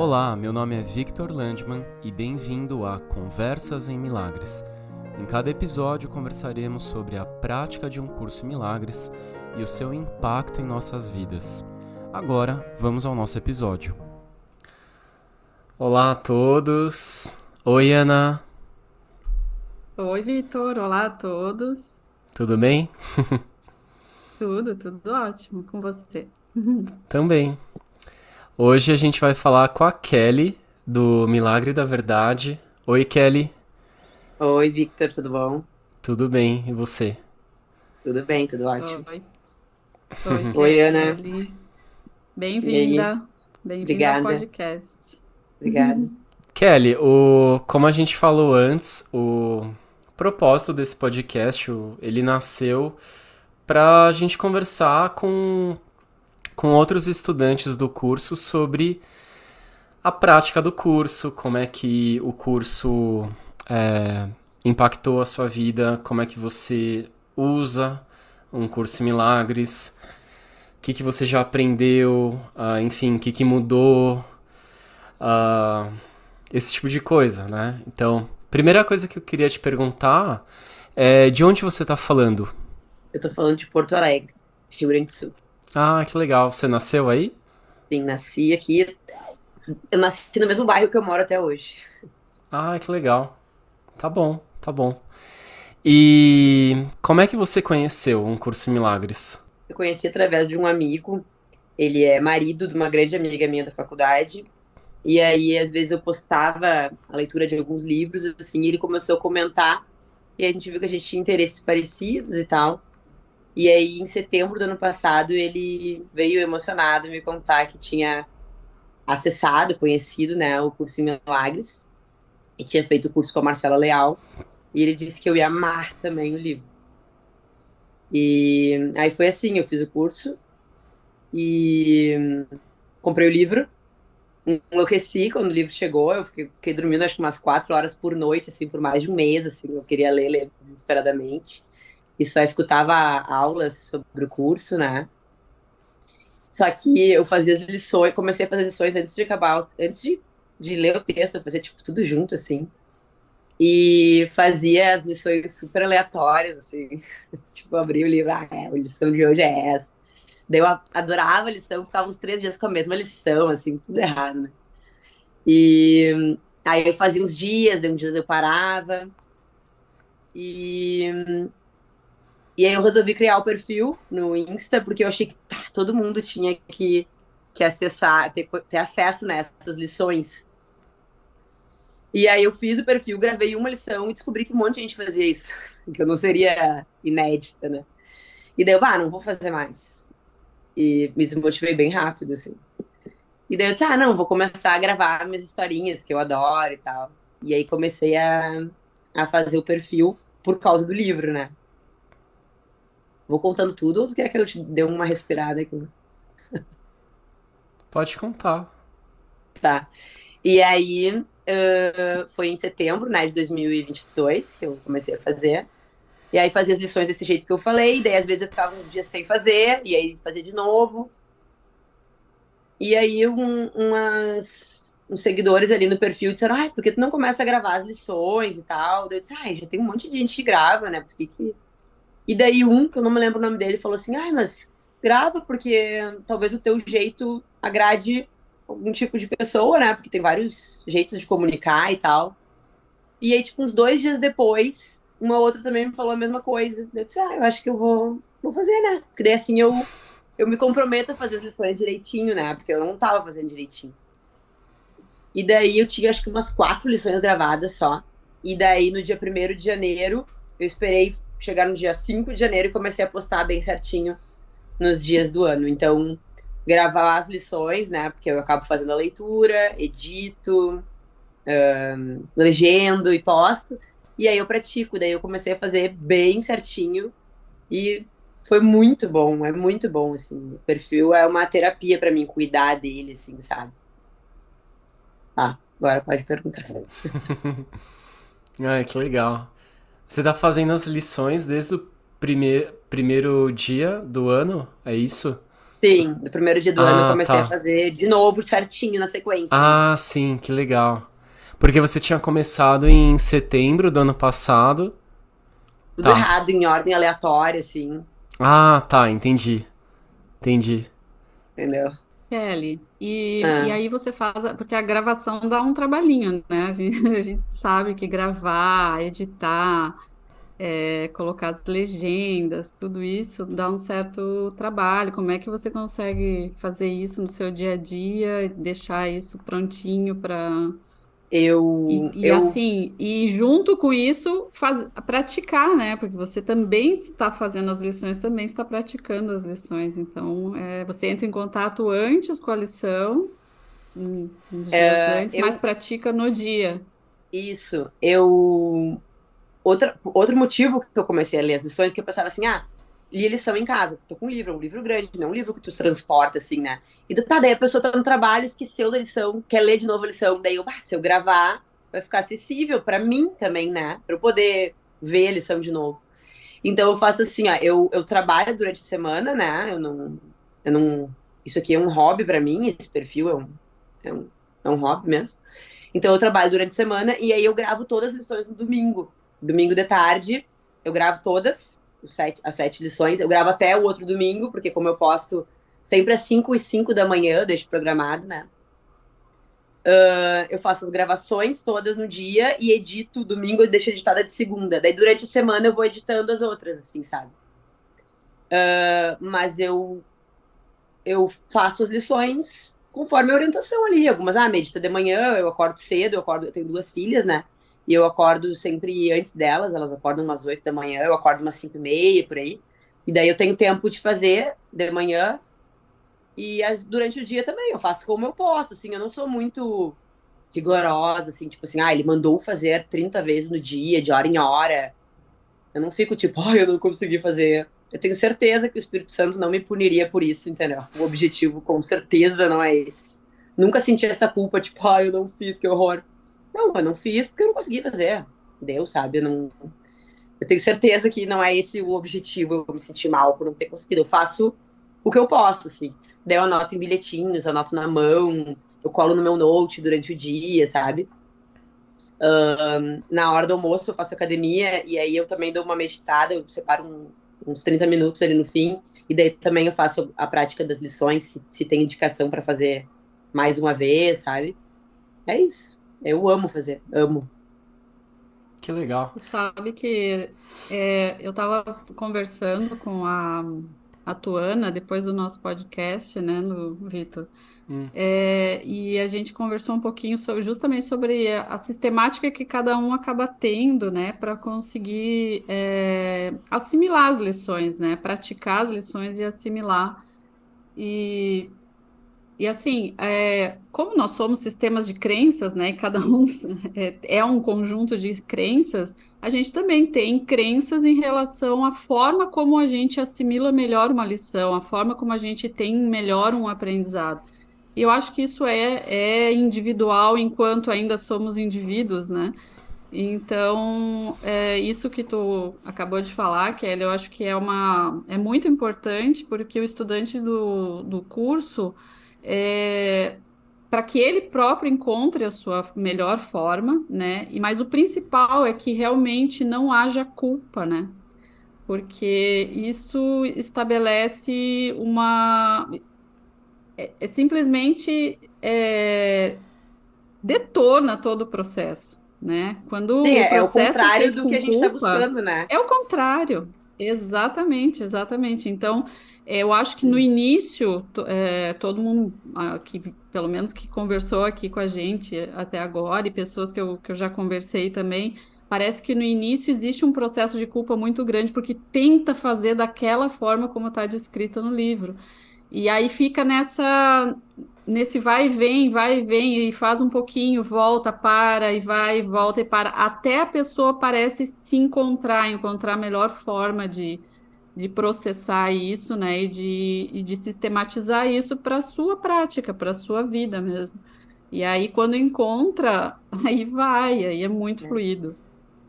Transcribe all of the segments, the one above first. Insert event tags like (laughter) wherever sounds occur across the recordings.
Olá, meu nome é Victor Landman e bem-vindo a Conversas em Milagres. Em cada episódio conversaremos sobre a prática de um curso em milagres e o seu impacto em nossas vidas. Agora, vamos ao nosso episódio. Olá a todos. Oi, Ana. Oi, Vitor. Olá a todos. Tudo bem? (laughs) Tudo, tudo ótimo com você. Também. Hoje a gente vai falar com a Kelly do Milagre da Verdade. Oi, Kelly. Oi, Victor, tudo bom? Tudo bem, e você? Tudo bem, tudo ótimo. Oi. Oi, (laughs) Oi, Ana. Bem-vinda. Bem-vinda ao Obrigada. podcast. Obrigada. (laughs) Kelly, o, como a gente falou antes, o propósito desse podcast, o- ele nasceu para a gente conversar com, com outros estudantes do curso sobre a prática do curso, como é que o curso é, impactou a sua vida, como é que você usa um curso em milagres, o que que você já aprendeu, ah, enfim, o que que mudou, ah, esse tipo de coisa, né? Então, primeira coisa que eu queria te perguntar é de onde você tá falando? Eu tô falando de Porto Alegre, Rio Grande do Sul. Ah, que legal. Você nasceu aí? Sim, nasci aqui. Eu nasci no mesmo bairro que eu moro até hoje. Ah, que legal. Tá bom, tá bom. E como é que você conheceu um curso em milagres? Eu conheci através de um amigo. Ele é marido de uma grande amiga minha da faculdade. E aí, às vezes, eu postava a leitura de alguns livros, assim, e ele começou a comentar. E a gente viu que a gente tinha interesses parecidos e tal. E aí, em setembro do ano passado, ele veio emocionado me contar que tinha acessado, conhecido, né, o curso em Milagres. E tinha feito o curso com a Marcela Leal. E ele disse que eu ia amar também o livro. E aí foi assim, eu fiz o curso e comprei o livro. Enlouqueci quando o livro chegou, eu fiquei, fiquei dormindo acho que umas quatro horas por noite, assim, por mais de um mês, assim, eu queria ler, ler desesperadamente. E só escutava aulas sobre o curso, né? Só que eu fazia as lições, comecei a fazer as lições antes de acabar, antes de, de ler o texto, eu fazia, tipo, tudo junto, assim. E fazia as lições super aleatórias, assim. (laughs) Tipo, abri o livro, ah, é, a lição de hoje é essa. Daí eu adorava a lição, ficava uns três dias com a mesma lição, assim, tudo errado, né? E aí eu fazia uns dias, daí uns dias eu parava. E, e aí eu resolvi criar o perfil no Insta, porque eu achei que pá, todo mundo tinha que, que acessar, ter, ter acesso nessas lições. E aí eu fiz o perfil, gravei uma lição e descobri que um monte de gente fazia isso, (laughs) que eu não seria inédita, né? E daí eu, ah, não vou fazer mais. E me desmotivei bem rápido, assim. E daí eu disse, ah, não, vou começar a gravar minhas historinhas, que eu adoro e tal. E aí comecei a, a fazer o perfil por causa do livro, né? Vou contando tudo, ou tu quer que eu te dê uma respirada aqui? (laughs) Pode contar. Tá. E aí, ãh, foi em setembro, né, de 2022, que eu comecei a fazer. E aí fazia as lições desse jeito que eu falei, daí às vezes eu ficava uns dias sem fazer, e aí fazia de novo. E aí um, umas, uns seguidores ali no perfil disseram, ai, por que tu não começa a gravar as lições e tal? Daí eu disse, ai, já tem um monte de gente que grava, né, por que que... E daí um, que eu não me lembro o nome dele, falou assim, ai, mas grava porque talvez o teu jeito agrade algum tipo de pessoa, né? Porque tem vários jeitos de comunicar e tal. E aí, tipo, uns dois dias depois, uma outra também me falou a mesma coisa. Eu disse, ah, eu acho que eu vou, vou fazer, né? Porque daí assim eu, eu me comprometo a fazer as lições direitinho, né? Porque eu não tava fazendo direitinho. E daí eu tinha acho que umas quatro lições gravadas só. E daí no dia 1 de janeiro, eu esperei chegar no dia 5 de janeiro e comecei a postar bem certinho nos dias do ano. Então, gravar as lições, né? Porque eu acabo fazendo a leitura, edito, ahn, legendo e posto. E aí eu pratico. Daí eu comecei a fazer bem certinho. E foi muito bom, é muito bom, assim. O perfil é uma terapia pra mim, cuidar dele, assim, sabe? Ah, agora pode perguntar. (laughs) Ai, que legal. Você tá fazendo as lições desde o prime primeiro dia do ano? É isso? Sim, no primeiro dia do ano eu Ah, comecei a tá. fazer de novo, certinho, na sequência. Ah, sim, que legal. Porque você tinha começado em setembro do ano passado. Tudo tá. errado, em ordem aleatória, assim, Ah, tá, entendi. Entendi. entendeu? Kelly, e, Ah. e aí você faz, a- porque a gravação dá um trabalhinho, né? A gente, (laughs) a gente sabe que gravar, editar, é, colocar as legendas, tudo isso dá um certo trabalho. Como é que você consegue fazer isso no seu dia a dia, deixar isso prontinho para Eu, E, e eu, assim, e junto com isso, faz, praticar, né? Porque você também está fazendo as lições, também está praticando as lições. Então, é, você entra em contato antes com a lição, uns dias antes, eu- mas pratica no dia. isso, eu, outra, outro motivo que eu comecei a ler as lições, que eu pensava assim, ah, li a lição em casa, tô com um livro, um livro grande, não é um livro que tu transporta, assim, né, e do- tá, daí a pessoa tá no trabalho, esqueceu da lição, quer ler de novo a lição, daí eu, bah, se eu gravar, vai ficar acessível pra mim também, né, pra eu poder ver a lição de novo. Então eu faço assim, ó, eu, eu trabalho durante a semana, né, eu não, eu não, isso aqui é um hobby pra mim, esse perfil é um, é um, é um hobby mesmo. Então eu trabalho durante a semana e aí eu gravo todas as lições no domingo. Domingo de tarde, eu gravo todas, sete, as sete lições. Eu gravo até o outro domingo, porque como eu posto sempre às 5 e 5 da manhã, deixo programado, né? Ah, eu faço as gravações todas no dia e edito domingo, eu deixo editada de segunda. Daí durante a semana eu vou editando as outras, assim, sabe? Ah, mas eu eu faço as lições conforme a orientação ali. Algumas, ah, medita de manhã, eu acordo cedo, eu acordo, eu tenho duas filhas, né? E eu acordo sempre antes delas, elas acordam umas 8 da manhã, eu acordo umas 5 e meia, por aí. E daí eu tenho tempo de fazer de manhã. E as- durante o dia também, eu faço como eu posso, assim, eu não sou muito rigorosa, assim, tipo assim, ah, ele mandou fazer 30 vezes no dia, de hora em hora. Eu não fico tipo, (laughs) ai, eu não consegui fazer. Eu tenho certeza que o Espírito Santo não me puniria por isso, entendeu? O objetivo, com certeza, não é esse. Nunca senti essa culpa, tipo, ai, eu não fiz, que horror. Não, eu não fiz porque eu não consegui fazer. Deus sabe, eu não. Eu tenho certeza que não é esse o objetivo, eu me sentir mal por não ter conseguido. Eu faço o que eu posso, assim. Daí eu anoto em bilhetinhos, eu anoto na mão, eu colo no meu note durante o dia, sabe? Ahn, na hora do almoço eu faço academia e aí eu também dou uma meditada, eu separo um- uns 30 minutos ali no fim, e daí também eu faço a prática das lições, se, se tem indicação para fazer mais uma vez, sabe? É isso. Eu amo fazer, amo. Que legal. Você sabe que é, eu estava conversando com a, a Tuana depois do nosso podcast, né, no Vitor? Hum. É, e a gente conversou um pouquinho sobre- justamente sobre a, a sistemática que cada um acaba tendo, né, para conseguir é, assimilar as lições, né, praticar as lições e assimilar. E, e assim, é, como nós somos sistemas de crenças, né, cada um (laughs) é, é um conjunto de crenças, a gente também tem crenças em relação à forma como a gente assimila melhor uma lição, a forma como a gente tem melhor um aprendizado. E eu acho que isso é, é individual enquanto ainda somos indivíduos, né? Então, é isso que tu acabou de falar, Kelly, eu acho que é uma, é muito importante porque o estudante do, do curso, é, para que ele próprio encontre a sua melhor forma, né? E mas o principal é que realmente não haja culpa, né? Porque isso estabelece uma é, é simplesmente é, detona todo o processo, né? Quando Sim, o é, é o processo é contrário feito do que a gente está culpa, buscando, né? é o contrário. Exatamente, exatamente. Então, é, eu acho que no início, é, todo mundo, ah, que, pelo menos que conversou aqui com a gente até agora, e pessoas que eu, que eu já conversei também, parece que no início existe um processo de culpa muito grande, porque tenta fazer daquela forma como está descrita no livro. E aí fica nessa, nesse vai e vem, vai e vem, e faz um pouquinho, volta, para, e vai, volta e para, até a pessoa parece se encontrar, encontrar a melhor forma de, de processar isso, né, e de, e de sistematizar isso para a sua prática, para a sua vida mesmo. E aí, quando encontra, (laughs) aí vai, aí é muito É. fluido,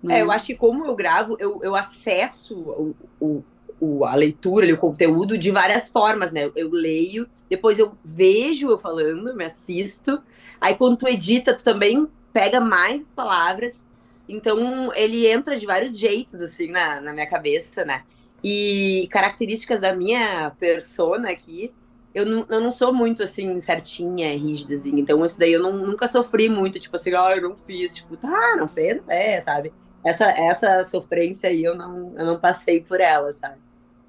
É, eu né? acho que como eu gravo, eu, eu acesso o, o, o a leitura, o conteúdo de várias formas, né? Eu leio, depois eu vejo eu falando, me assisto. Aí quando tu edita, tu também pega mais palavras. Então ele entra de vários jeitos, assim, na, na minha cabeça, né? E características da minha persona aqui, eu não, eu não sou muito, assim, certinha, rígida, assim. Então isso daí eu não, nunca sofri muito, tipo assim, ah, eu não fiz. Tipo, tá, não fez, não é, sabe? Essa, essa sofrência aí eu não, eu não passei por ela, sabe?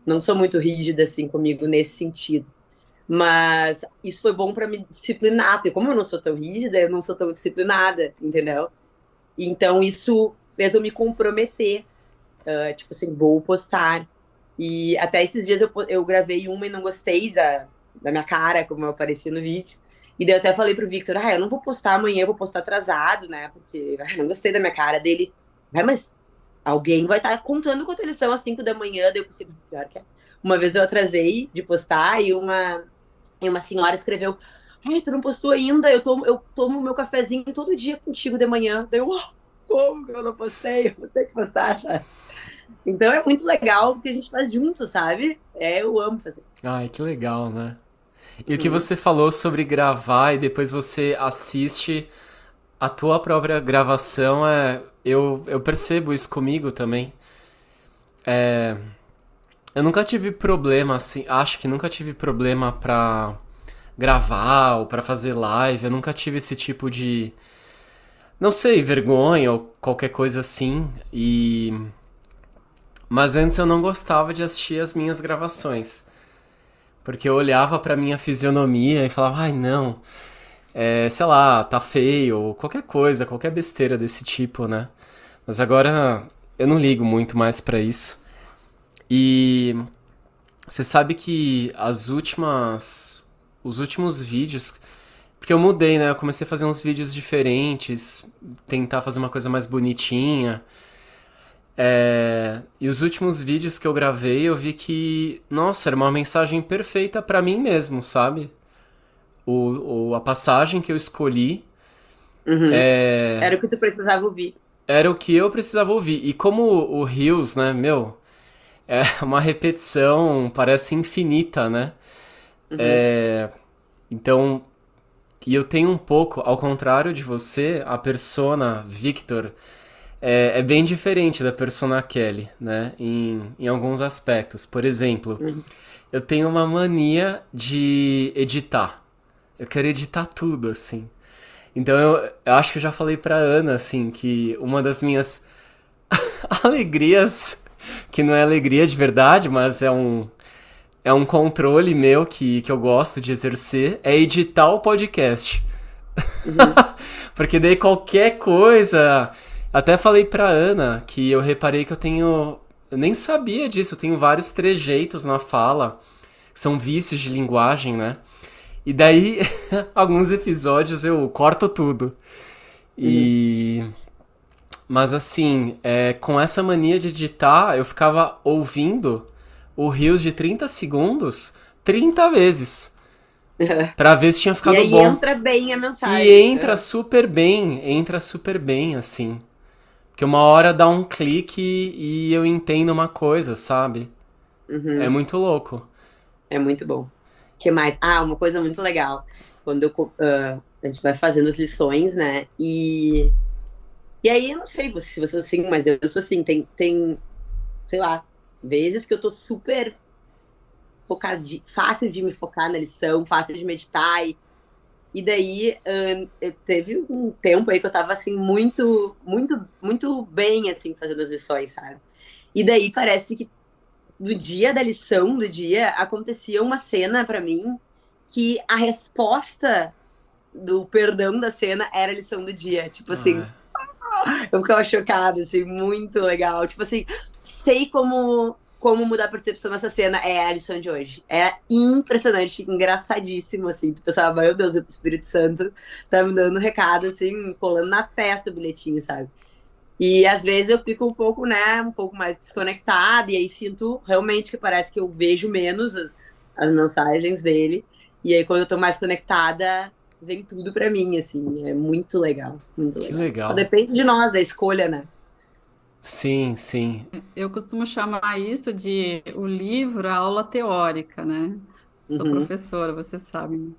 Não sou muito rígida, assim, comigo nesse sentido. Mas isso foi bom para me disciplinar, porque como eu não sou tão rígida, eu não sou tão disciplinada, entendeu? Então isso fez eu me comprometer. Uh, tipo assim, vou postar. E até esses dias eu, eu gravei uma e não gostei da, da minha cara, como eu apareci no vídeo. E daí eu até falei pro Victor, ah, eu não vou postar amanhã, eu vou postar atrasado, né? Porque (laughs) ah, não gostei da minha cara dele. Ah, mas alguém vai estar tá contando quanto eles são às 5 da manhã, daí eu pensei, pior que é. Uma vez eu atrasei de postar e uma, e uma senhora escreveu: Ai, tu não postou ainda? Eu tomo, eu tomo meu cafezinho todo dia contigo de manhã. Daí eu, oh, como que eu não postei? Eu vou ter que postar, sabe? Então é muito legal que a gente faz junto, sabe? É, eu amo fazer. Ai, que legal, né? E o que você falou sobre gravar e depois você assiste a tua própria gravação, é, eu, eu percebo isso comigo também. É, eu nunca tive problema, assim, acho que nunca tive problema pra gravar ou pra fazer live. Eu nunca tive esse tipo de. Não sei, vergonha ou qualquer coisa assim. E. Mas antes eu não gostava de assistir as minhas gravações. Porque eu olhava pra minha fisionomia e falava, ai não, é, sei lá, tá feio, ou qualquer coisa, qualquer besteira desse tipo, né? Mas agora eu não ligo muito mais para isso. E você sabe que as últimas os últimos vídeos porque eu mudei, né? Eu comecei a fazer uns vídeos diferentes, tentar fazer uma coisa mais bonitinha. É... E os últimos vídeos que eu gravei, eu vi que, nossa, era uma mensagem perfeita para mim mesmo, sabe? O, o, a passagem que eu escolhi. Uhum. É... Era o que tu precisava ouvir. Era o que eu precisava ouvir. E como o Rios, né, meu, é (laughs) uma repetição, parece infinita, né? Uhum. É, então, e eu tenho um pouco, ao contrário de você, a persona Victor é, é bem diferente da persona Kelly, né? Em, em alguns aspectos. Por exemplo, uhum. eu tenho uma mania de editar. Eu quero editar tudo, assim. Então eu, eu acho que eu já falei pra Ana, assim, que uma das minhas (laughs) alegrias que não é alegria de verdade, mas é um é um controle meu que, que eu gosto de exercer, é editar o podcast. Uhum. (laughs) Porque daí qualquer coisa. Até falei pra Ana que eu reparei que eu tenho. Eu nem sabia disso, eu tenho vários trejeitos na fala. São vícios de linguagem, né? E daí, (laughs) alguns episódios eu corto tudo. E. Uhum. Mas assim, é, com essa mania de editar, eu ficava ouvindo o Rios de 30 segundos 30 vezes. (laughs) pra ver se tinha ficado e aí bom. entra bem a mensagem. E entra super bem, entra super bem, assim. Porque uma hora dá um clique e eu entendo uma coisa, sabe? Uhum. É muito louco. É muito bom. Que mais? Ah, uma coisa muito legal. Quando eu, uh, a gente vai fazendo as lições, né? E e aí, eu não sei se você é assim, mas eu sou assim, tem, tem, sei lá, vezes que eu tô super focada, fácil de me focar na lição, fácil de meditar. E, e daí, teve um tempo aí que eu tava, assim, muito, muito, muito bem, assim, fazendo as lições, sabe? E daí parece que no dia da lição, do dia, acontecia uma cena para mim que a resposta do perdão da cena era a lição do dia. Tipo assim, ah, é eu ficava chocada, assim, muito legal. Tipo assim, sei como, como mudar a percepção nessa cena. É a lição de hoje. É impressionante, engraçadíssimo, assim. Tu pensava, meu Deus, o Espírito Santo tá me dando recado, assim, colando na testa o bilhetinho, sabe? E às vezes eu fico um pouco, né, um pouco mais desconectada, e aí sinto realmente que parece que eu vejo menos as, as mensagens dele. E aí, quando eu tô mais conectada, vem tudo para mim, assim. É muito legal, muito legal. Que legal. Só depende de nós, da escolha, né? Sim, sim. Eu costumo chamar isso de o livro, a aula teórica, né? Sou Uhum. professora, você sabe. né?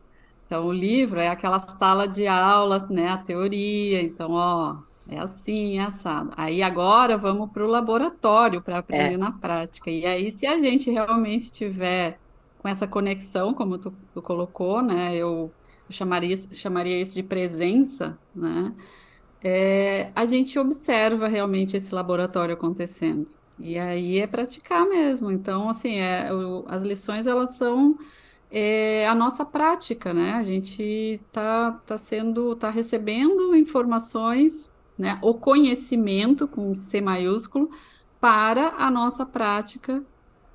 Então, o livro é aquela sala de aula, né? A teoria. Então, ó, é assim, é assado. Aí agora vamos para o laboratório para aprender É, na prática. E aí, se a gente realmente tiver com essa conexão, como tu, tu colocou, né? Eu chamaria, isso- chamaria isso de presença, né? é, a gente observa realmente esse laboratório acontecendo. E aí é praticar mesmo. Então, assim, é, o- as lições elas são é, a nossa prática, né? A gente tá, tá sendo, tá recebendo informações, né? O conhecimento com C maiúsculo para a nossa prática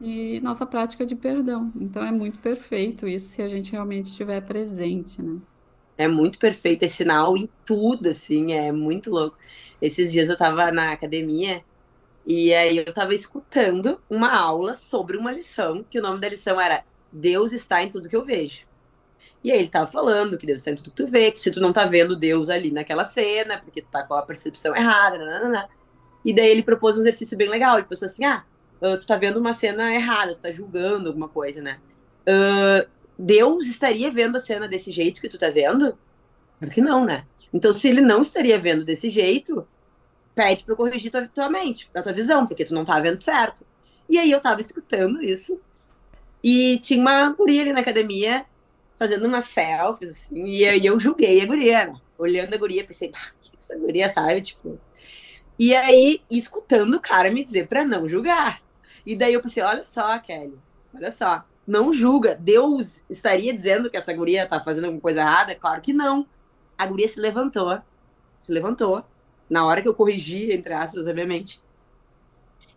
e nossa prática de perdão. Então é muito perfeito isso se a gente realmente estiver presente, né? é muito perfeito, é sinal em tudo, assim, é muito louco. Esses dias eu tava na academia e aí eu tava escutando uma aula sobre uma lição, que o nome da lição era Deus está em tudo que eu vejo. E aí ele tava falando que Deus está em tudo que tu vê, que se tu não tá vendo Deus ali naquela cena, porque tu tá com a percepção errada, nananana. E daí ele propôs um exercício bem legal. Ele pensou assim: ah, tu tá vendo uma cena errada, tu tá julgando alguma coisa, né? Ah, Deus estaria vendo a cena desse jeito que tu tá vendo? Claro que não, né? Então, se ele não estaria vendo desse jeito, pede pra eu corrigir tua, tua mente, a tua visão, porque tu não tá vendo certo. E aí eu tava escutando isso, e tinha uma guria ali na academia fazendo umas selfies, assim, e aí eu julguei a guria, né? Olhando a guria, pensei, "Bah, que essa guria sabe, tipo. E aí, escutando o cara me dizer pra não julgar. E daí eu pensei, olha só, Kelly, olha só, não julga. Deus estaria dizendo que essa guria tá fazendo alguma coisa errada? Claro que não. A guria se levantou, se levantou, na hora que eu corrigi, entre aspas, obviamente.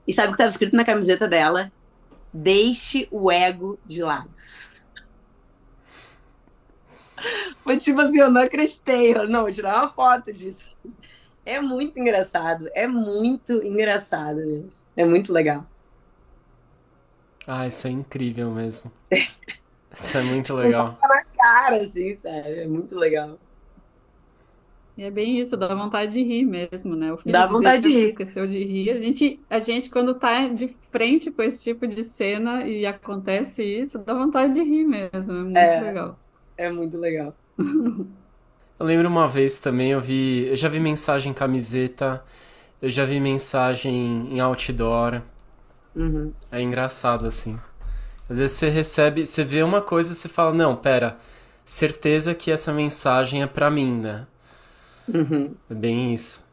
E sabe o que estava escrito na camiseta dela? Deixe o ego de lado. Foi tipo assim, eu não acreditei. Eu, não, vou tirar uma foto disso. É muito engraçado. É muito engraçado mesmo. É muito legal. Ah, isso é incrível mesmo. (laughs) Isso é muito Tipo, legal. tapa na cara, assim, sério. É muito legal. E é bem isso, dá vontade de rir mesmo, né? O filho Dá de vontade de rir. esqueceu de rir. A gente, a gente, quando tá de frente com esse tipo de cena e acontece isso, dá vontade de rir mesmo. É muito É, legal. é muito legal. Eu lembro uma vez também, eu vi, eu já vi mensagem em camiseta, eu já vi mensagem em outdoor. Uhum. É engraçado assim. Às vezes você recebe, você vê uma coisa e você fala, não, pera, certeza que essa mensagem é pra mim, né? Uhum. É bem isso.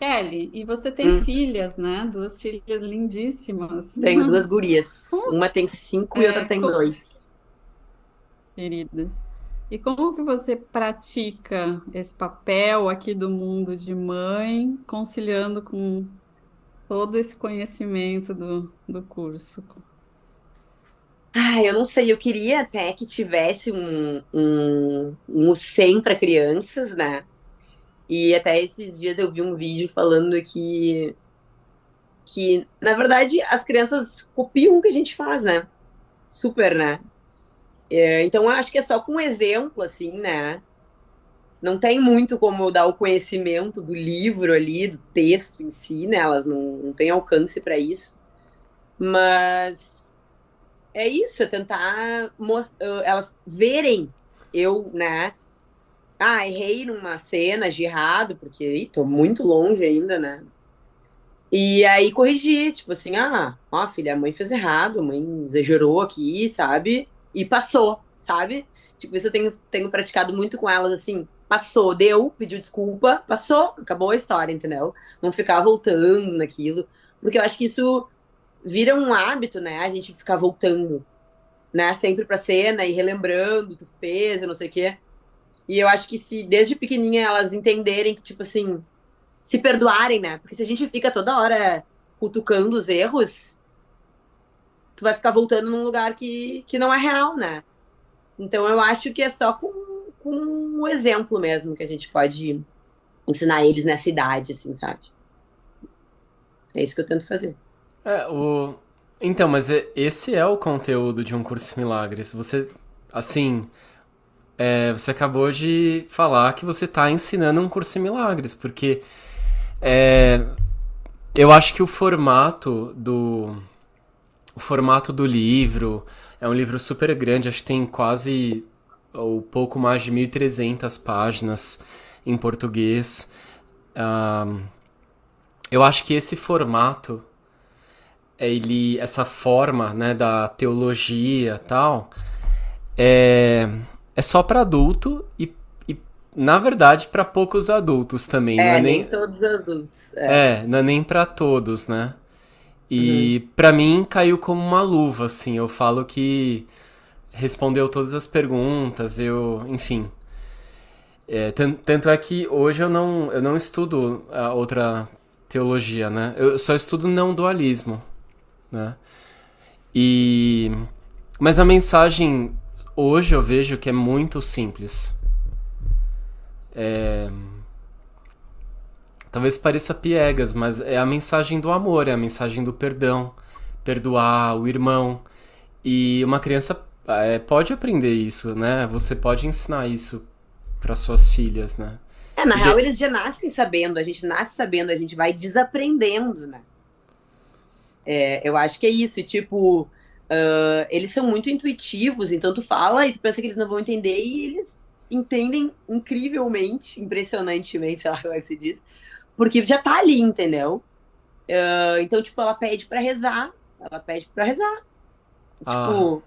Kelly, e você tem Hum. filhas, né? Duas filhas lindíssimas, Tenho duas (laughs) gurias. Uma tem cinco e outra é, tem dois. Queridas. E como que você pratica esse papel aqui do mundo de mãe, conciliando com todo esse conhecimento do, do curso? Ai, eu não sei, eu queria até que tivesse um, um, um 100 para crianças, né? E até esses dias eu vi um vídeo falando que, que, na verdade, as crianças copiam o que a gente faz, né? Super, né? É, então, acho que é só com exemplo, assim, né? Não tem muito como dar o conhecimento do livro ali, do texto em si, né? Elas não, não têm alcance para isso. Mas é isso, é tentar elas verem eu, né? Ah, errei numa cena de errado, porque ih, tô muito longe ainda, né? E aí corrigir, tipo assim, ah, ó, filha, a mãe fez errado, a mãe exagerou aqui, sabe? E passou, sabe? Tipo, isso eu tenho, tenho praticado muito com elas, assim, passou, deu, pediu desculpa, passou, acabou a história, entendeu? Não ficar voltando naquilo, porque eu acho que isso vira um hábito, né? A gente ficar voltando, né? Sempre pra cena e relembrando o que fez, eu não sei o quê. E eu acho que se desde pequenininha elas entenderem que, tipo assim, se perdoarem, né? Porque se a gente fica toda hora cutucando os erros, tu vai ficar voltando num lugar que, que não é real, né? Então eu acho que é só com, com o exemplo mesmo que a gente pode ensinar eles nessa idade, assim, sabe? É isso que eu tento fazer. É, o... Então, mas é- esse é o conteúdo de um curso em milagres. Você, assim, é, você acabou de falar que você está ensinando um curso em milagres, porque é, eu acho que o formato do o formato do livro é um livro super grande, acho que tem quase ou pouco mais de 1.300 páginas em português. Um, eu acho que esse formato, ele, essa forma né, da teologia tal, é, é só para adulto e, e, na verdade, para poucos adultos também. É, não é nem, nem todos adultos. É, é não é nem para todos, né? E uhum. para mim caiu como uma luva, assim. Eu falo que respondeu todas as perguntas, eu, enfim. É, tanto é que hoje eu não, eu não estudo a outra teologia, né? Eu só estudo não dualismo, né? E mas a mensagem hoje eu vejo que é muito simples. É... Talvez pareça piegas, mas é a mensagem do amor, é a mensagem do perdão, perdoar o irmão. E uma criança é, pode aprender isso, né? Você pode ensinar isso para suas filhas, né? É, na e real, de... eles já nascem sabendo, a gente nasce sabendo, a gente vai desaprendendo, né? É, eu acho que é isso, tipo, uh, eles são muito intuitivos, então tu fala e tu pensa que eles não vão entender e eles entendem incrivelmente, impressionantemente, (laughs) sei lá como é que se diz, porque já tá ali, entendeu? Uh, então, tipo, ela pede para rezar, ela pede para rezar. Ah. Tipo,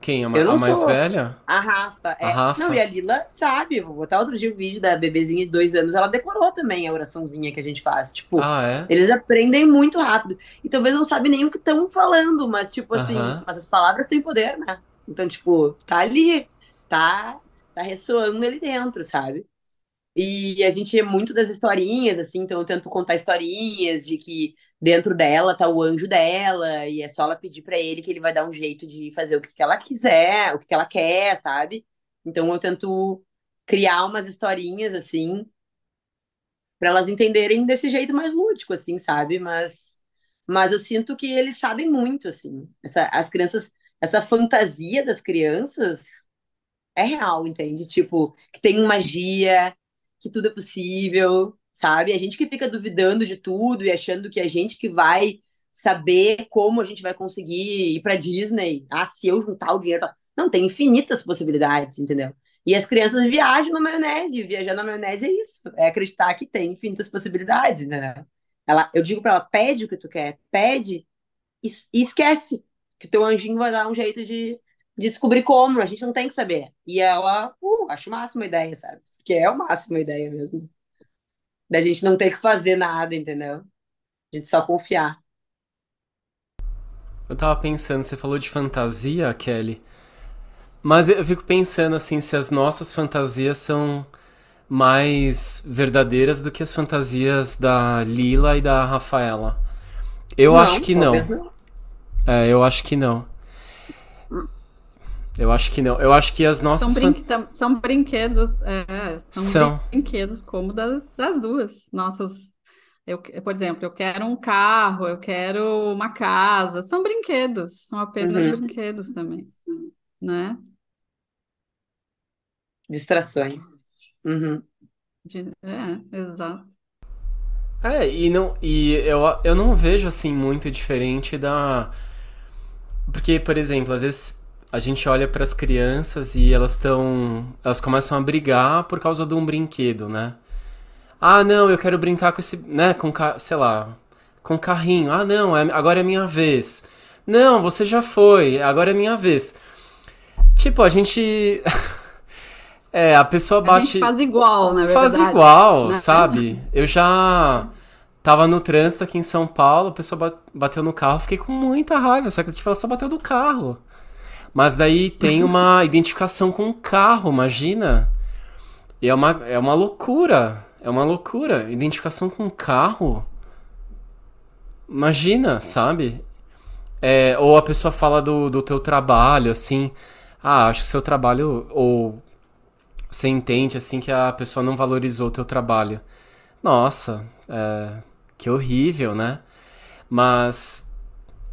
quem? A, a mais sou. velha? A Rafa. É. A Rafa. Não, e a Lila sabe. Vou botar outro dia o vídeo da bebezinha de dois anos. Ela decorou também a oraçãozinha que a gente faz. Tipo, ah, é? eles aprendem muito rápido. E talvez não sabem nem o que estão falando, mas, tipo assim, mas as palavras têm poder, né? Então, tipo, tá ali. Tá, tá ressoando ali dentro, sabe? E a gente é muito das historinhas, assim, então eu tento contar historinhas de que dentro dela tá o anjo dela, e é só ela pedir para ele que ele vai dar um jeito de fazer o que, que ela quiser, o que, que ela quer, sabe? Então eu tento criar umas historinhas, assim, para elas entenderem desse jeito mais lúdico, assim, sabe? Mas, mas eu sinto que eles sabem muito, assim. Essa, as crianças, essa fantasia das crianças é real, entende? Tipo, que tem magia, que tudo é possível, sabe? A gente que fica duvidando de tudo e achando que a gente que vai saber como a gente vai conseguir ir para Disney. Ah, se eu juntar o dinheiro. Tá... Não, tem infinitas possibilidades, entendeu? E as crianças viajam na maionese. Viajar na maionese é isso. É acreditar que tem infinitas possibilidades, entendeu? Ela, eu digo para ela, pede o que tu quer, pede e, e esquece que teu anjinho vai dar um jeito de, de descobrir como, a gente não tem que saber. E ela, uh, acho máxima ideia, sabe? Porque é o máximo a ideia mesmo. Da gente não ter que fazer nada, entendeu? A gente só confiar. Eu tava pensando, você falou de fantasia, Kelly. Mas eu fico pensando assim, se as nossas fantasias são mais verdadeiras do que as fantasias da Lila e da Rafaela. Eu não, acho que não. não. É, eu acho que não. Eu acho que não. Eu acho que as nossas. São, brin são brinquedos. É, são, são, brinquedos como das, das duas. Nossas. Eu, por exemplo, eu quero um carro, eu quero uma casa. São brinquedos, são apenas uhum. brinquedos também. Né? Distrações. Uhum. De, é, exato. É, e, não, e eu, eu não vejo assim muito diferente da. Porque, por exemplo, às vezes a gente olha para as crianças e elas estão. Elas começam a brigar por causa de um brinquedo, né? Ah, não, eu quero brincar com esse. né? Com, sei lá. Com carrinho. Ah, não, é, agora é minha vez. Não, você já foi, agora é minha vez. Tipo, a gente. (laughs) é, a pessoa bate. A gente faz igual, né? Faz igual, né? sabe? (laughs) Eu já. Tava no trânsito aqui em São Paulo, a pessoa bateu no carro, fiquei com muita raiva, só que tipo, ela só bateu no carro. Mas daí tem uma identificação com o carro, imagina. E é uma, é uma loucura. É uma loucura. Identificação com o carro. Imagina, sabe? É, ou a pessoa fala do, do teu trabalho, assim. Ah, acho que seu trabalho. Ou você entende, assim, que a pessoa não valorizou o teu trabalho. Nossa, é, que horrível, né? Mas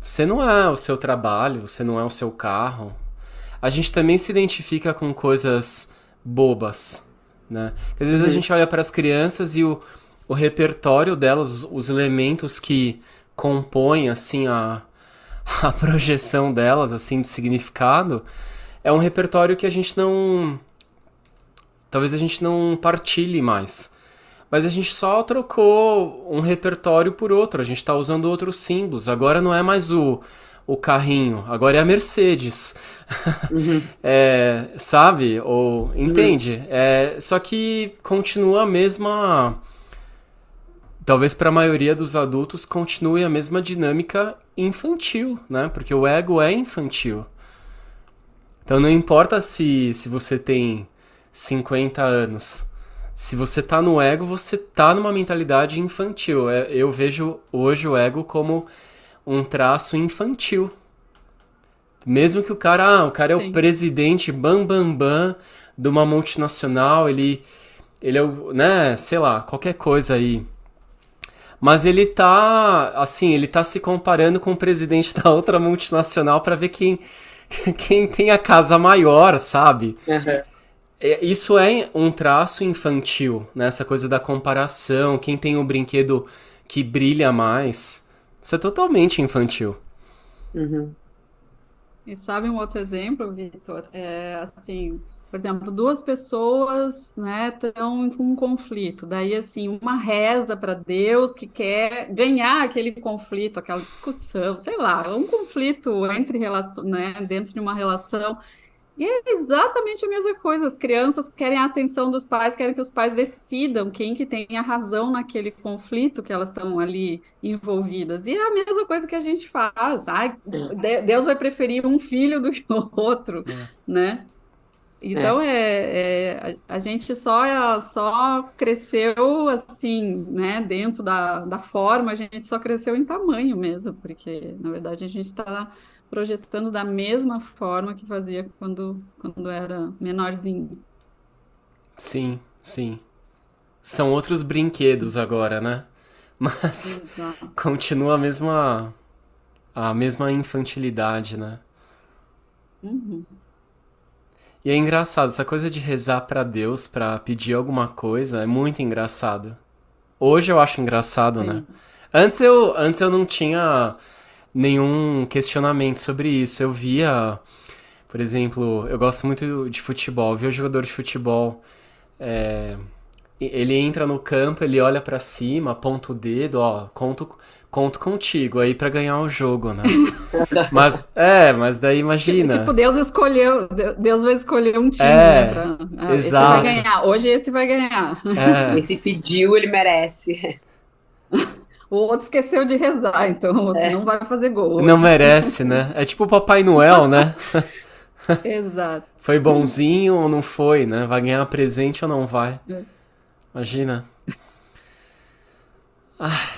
você não é o seu trabalho, você não é o seu carro. A gente também se identifica com coisas bobas, né? Às vezes a gente olha para as crianças e o, o repertório delas, os elementos que compõem assim a, (laughs) a projeção delas assim de significado, é um repertório que a gente não talvez a gente não partilhe mais. Mas a gente só trocou um repertório por outro, a gente está usando outros símbolos. Agora não é mais o, o carrinho, agora é a Mercedes. Uhum. (laughs) é, sabe? Ou entende? Uhum. É, só que continua a mesma. Talvez para a maioria dos adultos continue a mesma dinâmica infantil, né? Porque o ego é infantil. Então não importa se, se você tem 50 anos. Se você tá no ego, você tá numa mentalidade infantil. É, eu vejo hoje o ego como um traço infantil. Mesmo que o cara, ah, o cara é Sim. o presidente bam bam bam de uma multinacional, ele ele é o, né, sei lá, qualquer coisa aí. Mas ele tá, assim, ele tá se comparando com o presidente (laughs) da outra multinacional para ver quem (laughs) quem tem a casa maior, sabe? Uhum. Isso é um traço infantil, né? Essa coisa da comparação, quem tem o um brinquedo que brilha mais. Isso é totalmente infantil. Uhum. E sabe um outro exemplo, Vitor? É assim, por exemplo, duas pessoas, né, estão com um conflito. Daí, assim, uma reza para Deus que quer ganhar aquele conflito, aquela discussão, sei lá, um conflito entre relação, né, dentro de uma relação. E é exatamente a mesma coisa. As crianças querem a atenção dos pais, querem que os pais decidam quem que tem a razão naquele conflito que elas estão ali envolvidas. E é a mesma coisa que a gente faz. Ai, Deus vai preferir um filho do que o outro, é. né? Então é, é, é a, gente só só cresceu assim, né? Dentro da, da forma, a gente só cresceu em tamanho mesmo, porque na verdade a gente está projetando da mesma forma que fazia quando, quando era menorzinho. Sim, sim. São outros brinquedos agora, né? (laughs) Mas Exato. continua a mesma a mesma infantilidade, né? Uhum. E é engraçado, essa coisa de rezar para Deus para pedir alguma coisa é muito engraçado. Hoje eu acho engraçado, né? Né? Antes eu, antes eu não tinha nenhum questionamento sobre isso. Eu via, por exemplo, eu gosto muito de futebol, eu via o jogador de futebol. É, ele entra no campo, ele olha para cima, aponta o dedo, ó, conto, conto contigo aí para ganhar o jogo, né? (laughs) mas é, mas daí imagina. Tipo, Deus escolheu, Deus vai escolher um time, é, né, pra, ah, exato. Esse vai ganhar. Hoje esse vai ganhar. É. Esse pediu, ele merece. (laughs) O outro esqueceu de rezar, então o outro é. não vai fazer gol. Não (laughs) merece, né? É tipo o Papai Noel, né? (laughs) Exato. Foi bonzinho ou não foi, né? Vai ganhar presente ou não vai? É. Imagina. Ah.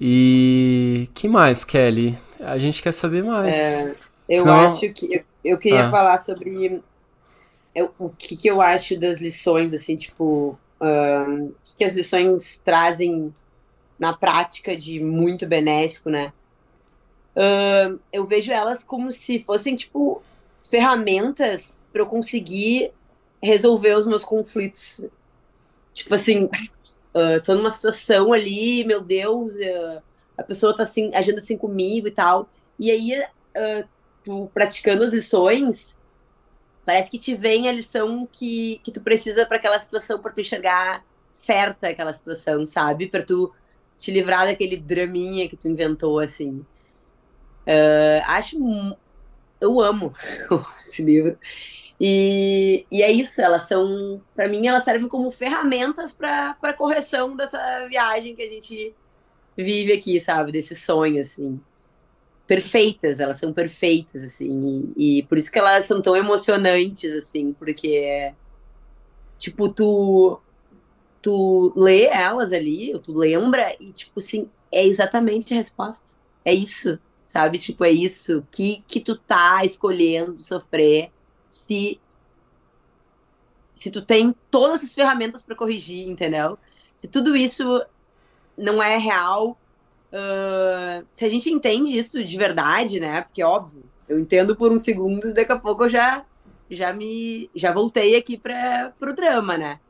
E que mais, Kelly? A gente quer saber mais. É, eu Senão... acho que eu, eu queria ah. falar sobre eu, o que, que eu acho das lições, assim, tipo, um, que as lições trazem na prática de muito benéfico, né? Uh, eu vejo elas como se fossem, tipo, ferramentas para eu conseguir resolver os meus conflitos. Tipo assim, uh, tô numa situação ali, meu Deus, uh, a pessoa tá assim, agindo assim comigo e tal. E aí, uh, tu praticando as lições, parece que te vem a lição que, que tu precisa para aquela situação, para tu enxergar certa aquela situação, sabe? Para tu te livrar daquele draminha que tu inventou, assim. Uh, acho. Eu amo (laughs) esse livro. E, e é isso, elas são, para mim, elas servem como ferramentas para correção dessa viagem que a gente vive aqui, sabe? Desse sonho, assim. Perfeitas, elas são perfeitas, assim. E, e por isso que elas são tão emocionantes, assim, porque, tipo, tu, tu lê elas ali, tu lembra, e, tipo, assim, é exatamente a resposta. É isso, sabe? Tipo, é isso que, que tu tá escolhendo sofrer se se tu tem todas as ferramentas para corrigir, entendeu? Se tudo isso não é real, uh, se a gente entende isso de verdade, né? Porque óbvio, eu entendo por um segundo e daqui a pouco eu já já me já voltei aqui para pro drama, né?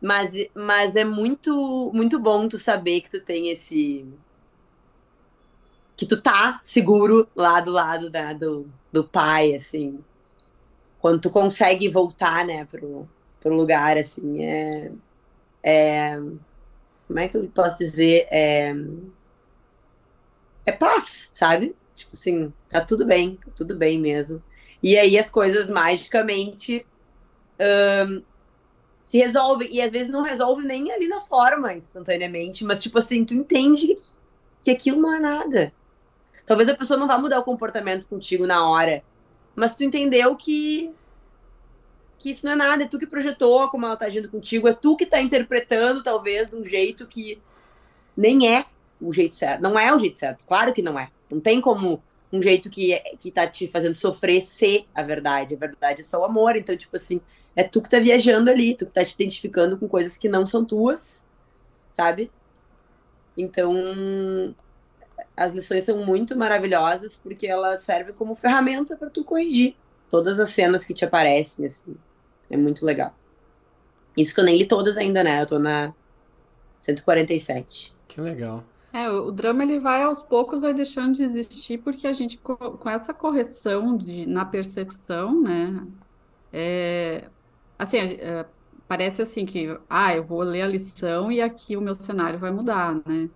Mas, mas é muito muito bom tu saber que tu tem esse que tu tá seguro lá do lado da, do, do pai, assim. Quando tu consegue voltar, né, pro, pro lugar, assim, é, é. Como é que eu posso dizer? É, é paz, sabe? Tipo assim, tá tudo bem, tá tudo bem mesmo. E aí as coisas magicamente um, se resolvem. E às vezes não resolve nem ali na forma, instantaneamente, mas tipo assim, tu entende que, aquilo não é nada. Talvez a pessoa não vá mudar o comportamento contigo na hora, mas tu entendeu que que isso não é nada, é tu que projetou como ela tá agindo contigo, é tu que tá interpretando talvez de um jeito que nem é o jeito certo. Não é o jeito certo, claro que não é. Não tem como um jeito que, que tá te fazendo sofrer ser a verdade. A verdade é só o amor. Então, tipo assim, é tu que tá viajando ali, tu que tá te identificando com coisas que não são tuas, sabe? Então, as lições são muito maravilhosas porque elas servem como ferramenta para tu corrigir todas as cenas que te aparecem, assim. É muito legal. Isso que eu nem li todas ainda, né? Eu tô na 147. Que legal. É, o drama ele vai aos poucos vai deixando de existir porque a gente com essa correção de, na percepção, né? É, assim, é, parece assim que ah, eu vou ler a lição e aqui o meu cenário vai mudar, né?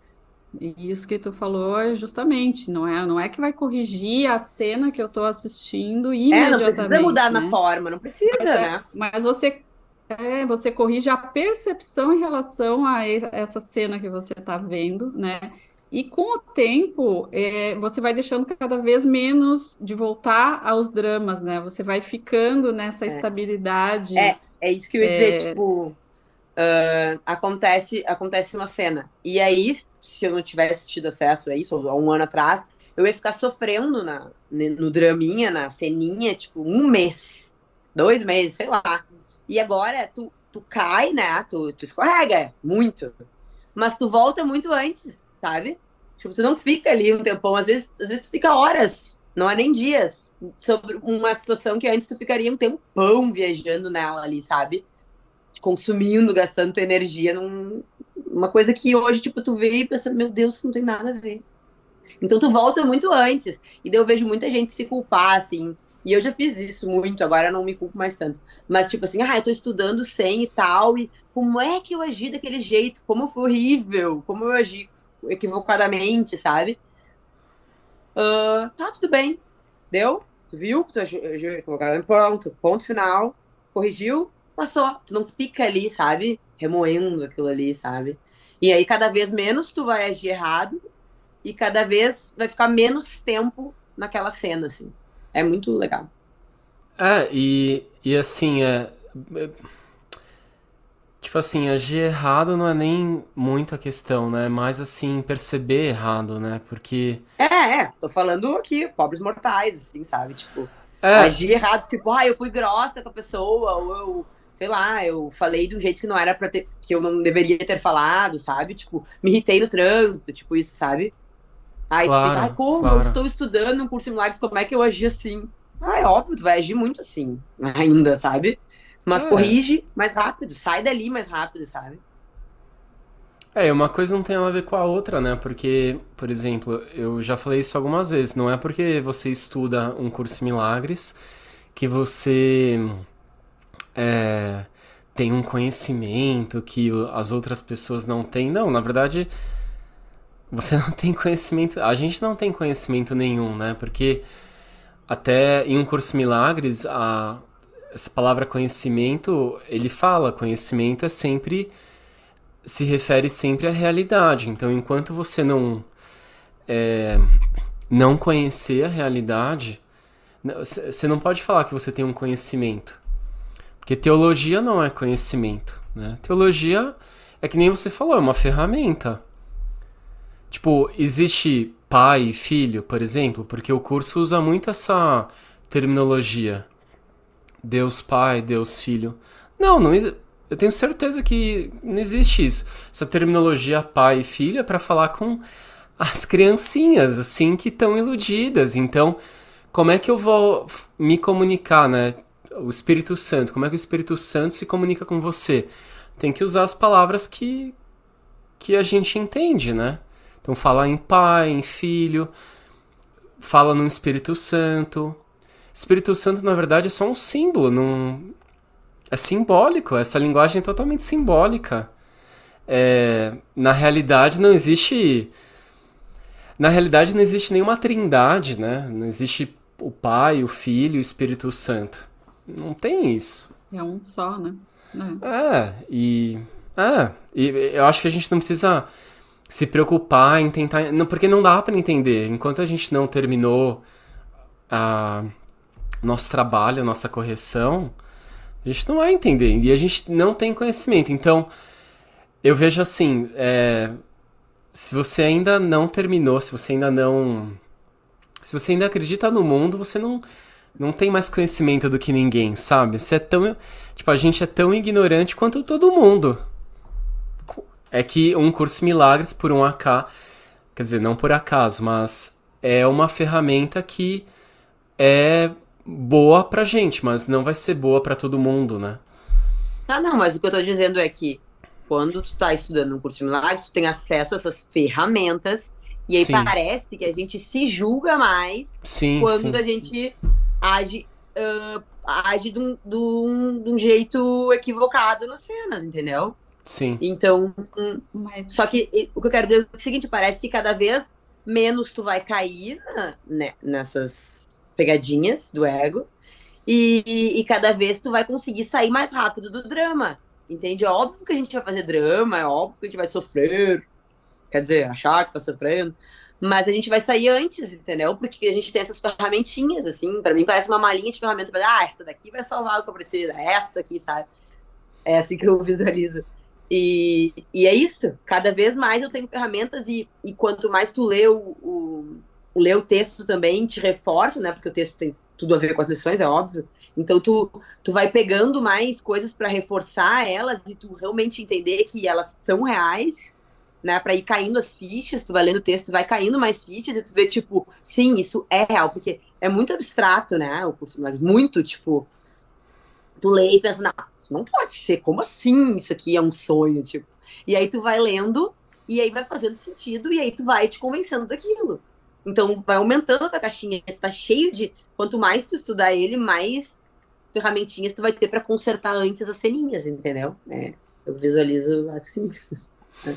E isso que tu falou é justamente, não é, não é que vai corrigir a cena que eu estou assistindo imediatamente. É, não precisa mudar né? na forma, não precisa, mas, é, né? Mas você, é, você corrige a percepção em relação a essa cena que você está vendo, né? E com o tempo, é, você vai deixando cada vez menos de voltar aos dramas, né? Você vai ficando nessa é. estabilidade. É, é isso que eu ia dizer, é. tipo, uh, acontece, acontece uma cena. E aí, se eu não tivesse tido acesso a isso, há um ano atrás, eu ia ficar sofrendo na, no draminha, na ceninha, tipo, um mês, dois meses, sei lá. E agora tu, tu cai, né? Tu, tu escorrega muito. Mas tu volta muito antes, sabe? Tipo, tu não fica ali um tempão. Às vezes, às vezes tu fica horas, não é nem dias, sobre uma situação que antes tu ficaria um tempão viajando nela ali, sabe? Consumindo, gastando tua energia num, uma coisa que hoje, tipo, tu vê e pensa, meu Deus, isso não tem nada a ver. Então tu volta muito antes. E daí eu vejo muita gente se culpar, assim. E eu já fiz isso muito, agora não me culpo mais tanto. Mas, tipo assim, ah, eu tô estudando sem e tal, e como é que eu agi daquele jeito? Como foi horrível? Como eu agi equivocadamente, sabe? Uh, tá, tudo bem. Deu? Tu viu que tu agiu equivocadamente? Pronto, ponto final. Corrigiu, passou. Tu não fica ali, sabe? Remoendo aquilo ali, sabe? E aí, cada vez menos tu vai agir errado e cada vez vai ficar menos tempo naquela cena, assim. É muito legal. É, e, e assim, é. Tipo assim, agir errado não é nem muito a questão, né? Mas assim, perceber errado, né? Porque. É, é, tô falando aqui, pobres mortais, assim, sabe? Tipo, é. agir errado, tipo, ah, eu fui grossa com a pessoa, ou eu sei lá, eu falei de um jeito que não era para ter, que eu não deveria ter falado, sabe? Tipo, me irritei no trânsito, tipo isso, sabe? Aí claro, tu fica, como claro. eu estou estudando um curso em milagres, como é que eu agi assim? Ah, é óbvio, tu vai agir muito assim, ainda, sabe? Mas é. corrige mais rápido, sai dali mais rápido, sabe? É, uma coisa não tem nada a ver com a outra, né? Porque, por exemplo, eu já falei isso algumas vezes, não é porque você estuda um curso em milagres que você é, tem um conhecimento que as outras pessoas não têm. Não, na verdade, você não tem conhecimento. A gente não tem conhecimento nenhum, né? Porque até em um curso Milagres, a, essa palavra conhecimento, ele fala, conhecimento é sempre. se refere sempre à realidade. Então, enquanto você não. É, não conhecer a realidade, você não pode falar que você tem um conhecimento. Porque teologia não é conhecimento, né? Teologia é que nem você falou, é uma ferramenta. Tipo, existe pai e filho, por exemplo, porque o curso usa muito essa terminologia. Deus Pai, Deus Filho. Não, não eu tenho certeza que não existe isso. Essa terminologia pai e filho é para falar com as criancinhas, assim, que estão iludidas. Então, como é que eu vou me comunicar, né? o Espírito Santo, como é que o Espírito Santo se comunica com você? Tem que usar as palavras que, que a gente entende, né? Então fala em pai, em filho, fala no Espírito Santo. Espírito Santo, na verdade, é só um símbolo, não... é simbólico, essa linguagem é totalmente simbólica. É... Na realidade, não existe. Na realidade, não existe nenhuma trindade, né? Não existe o Pai, o Filho e o Espírito Santo. Não tem isso. É um só, né? É, é e. É, e eu acho que a gente não precisa se preocupar em tentar. Não, porque não dá para entender. Enquanto a gente não terminou a nosso trabalho, a nossa correção, a gente não vai entender. E a gente não tem conhecimento. Então, eu vejo assim: é, se você ainda não terminou, se você ainda não. Se você ainda acredita no mundo, você não, não tem mais conhecimento do que ninguém, sabe? Você é tão. Tipo, a gente é tão ignorante quanto todo mundo. É que um curso Milagres, por um AK, quer dizer, não por acaso, mas é uma ferramenta que é boa pra gente, mas não vai ser boa para todo mundo, né? Ah, não, mas o que eu tô dizendo é que quando tu tá estudando um curso de milagres, tu tem acesso a essas ferramentas e aí sim. parece que a gente se julga mais sim, quando sim. a gente age, uh, age de um, de, um, de um, jeito equivocado nas cenas, entendeu? Sim. Então, mas... só que o que eu quero dizer é o seguinte, parece que cada vez menos tu vai cair na, né, nessas pegadinhas do ego. E, e, cada vez tu vai conseguir sair mais rápido do drama. Entende? É óbvio que a gente vai fazer drama, é óbvio que a gente vai sofrer. Quer dizer, achar que tá sofrendo. Mas a gente vai sair antes, entendeu? Porque a gente tem essas ferramentinhas, assim. para mim parece uma malinha de ferramenta. Ah, essa daqui vai salvar o que eu preciso. Essa aqui, sabe? É assim que eu (laughs) visualizo. E, e é isso. Cada vez mais eu tenho ferramentas e, e quanto mais tu lê o, o ler o texto também te reforça, né? Porque o texto tem tudo a ver com as lições, é óbvio. Então tu, tu vai pegando mais coisas para reforçar elas e tu realmente entender que elas são reais, né? Para ir caindo as fichas, tu vai lendo o texto, vai caindo mais fichas e tu vê tipo, sim, isso é real, porque é muito abstrato, né? O curso muito tipo tu lê e pensa, não, isso não pode ser, como assim isso aqui é um sonho, tipo. E aí tu vai lendo e aí vai fazendo sentido e aí tu vai te convencendo daquilo. Então vai aumentando a tua caixinha, tá cheio de. Quanto mais tu estudar ele, mais ferramentinhas tu vai ter para consertar antes as ceninhas, entendeu? É, eu visualizo assim. (laughs)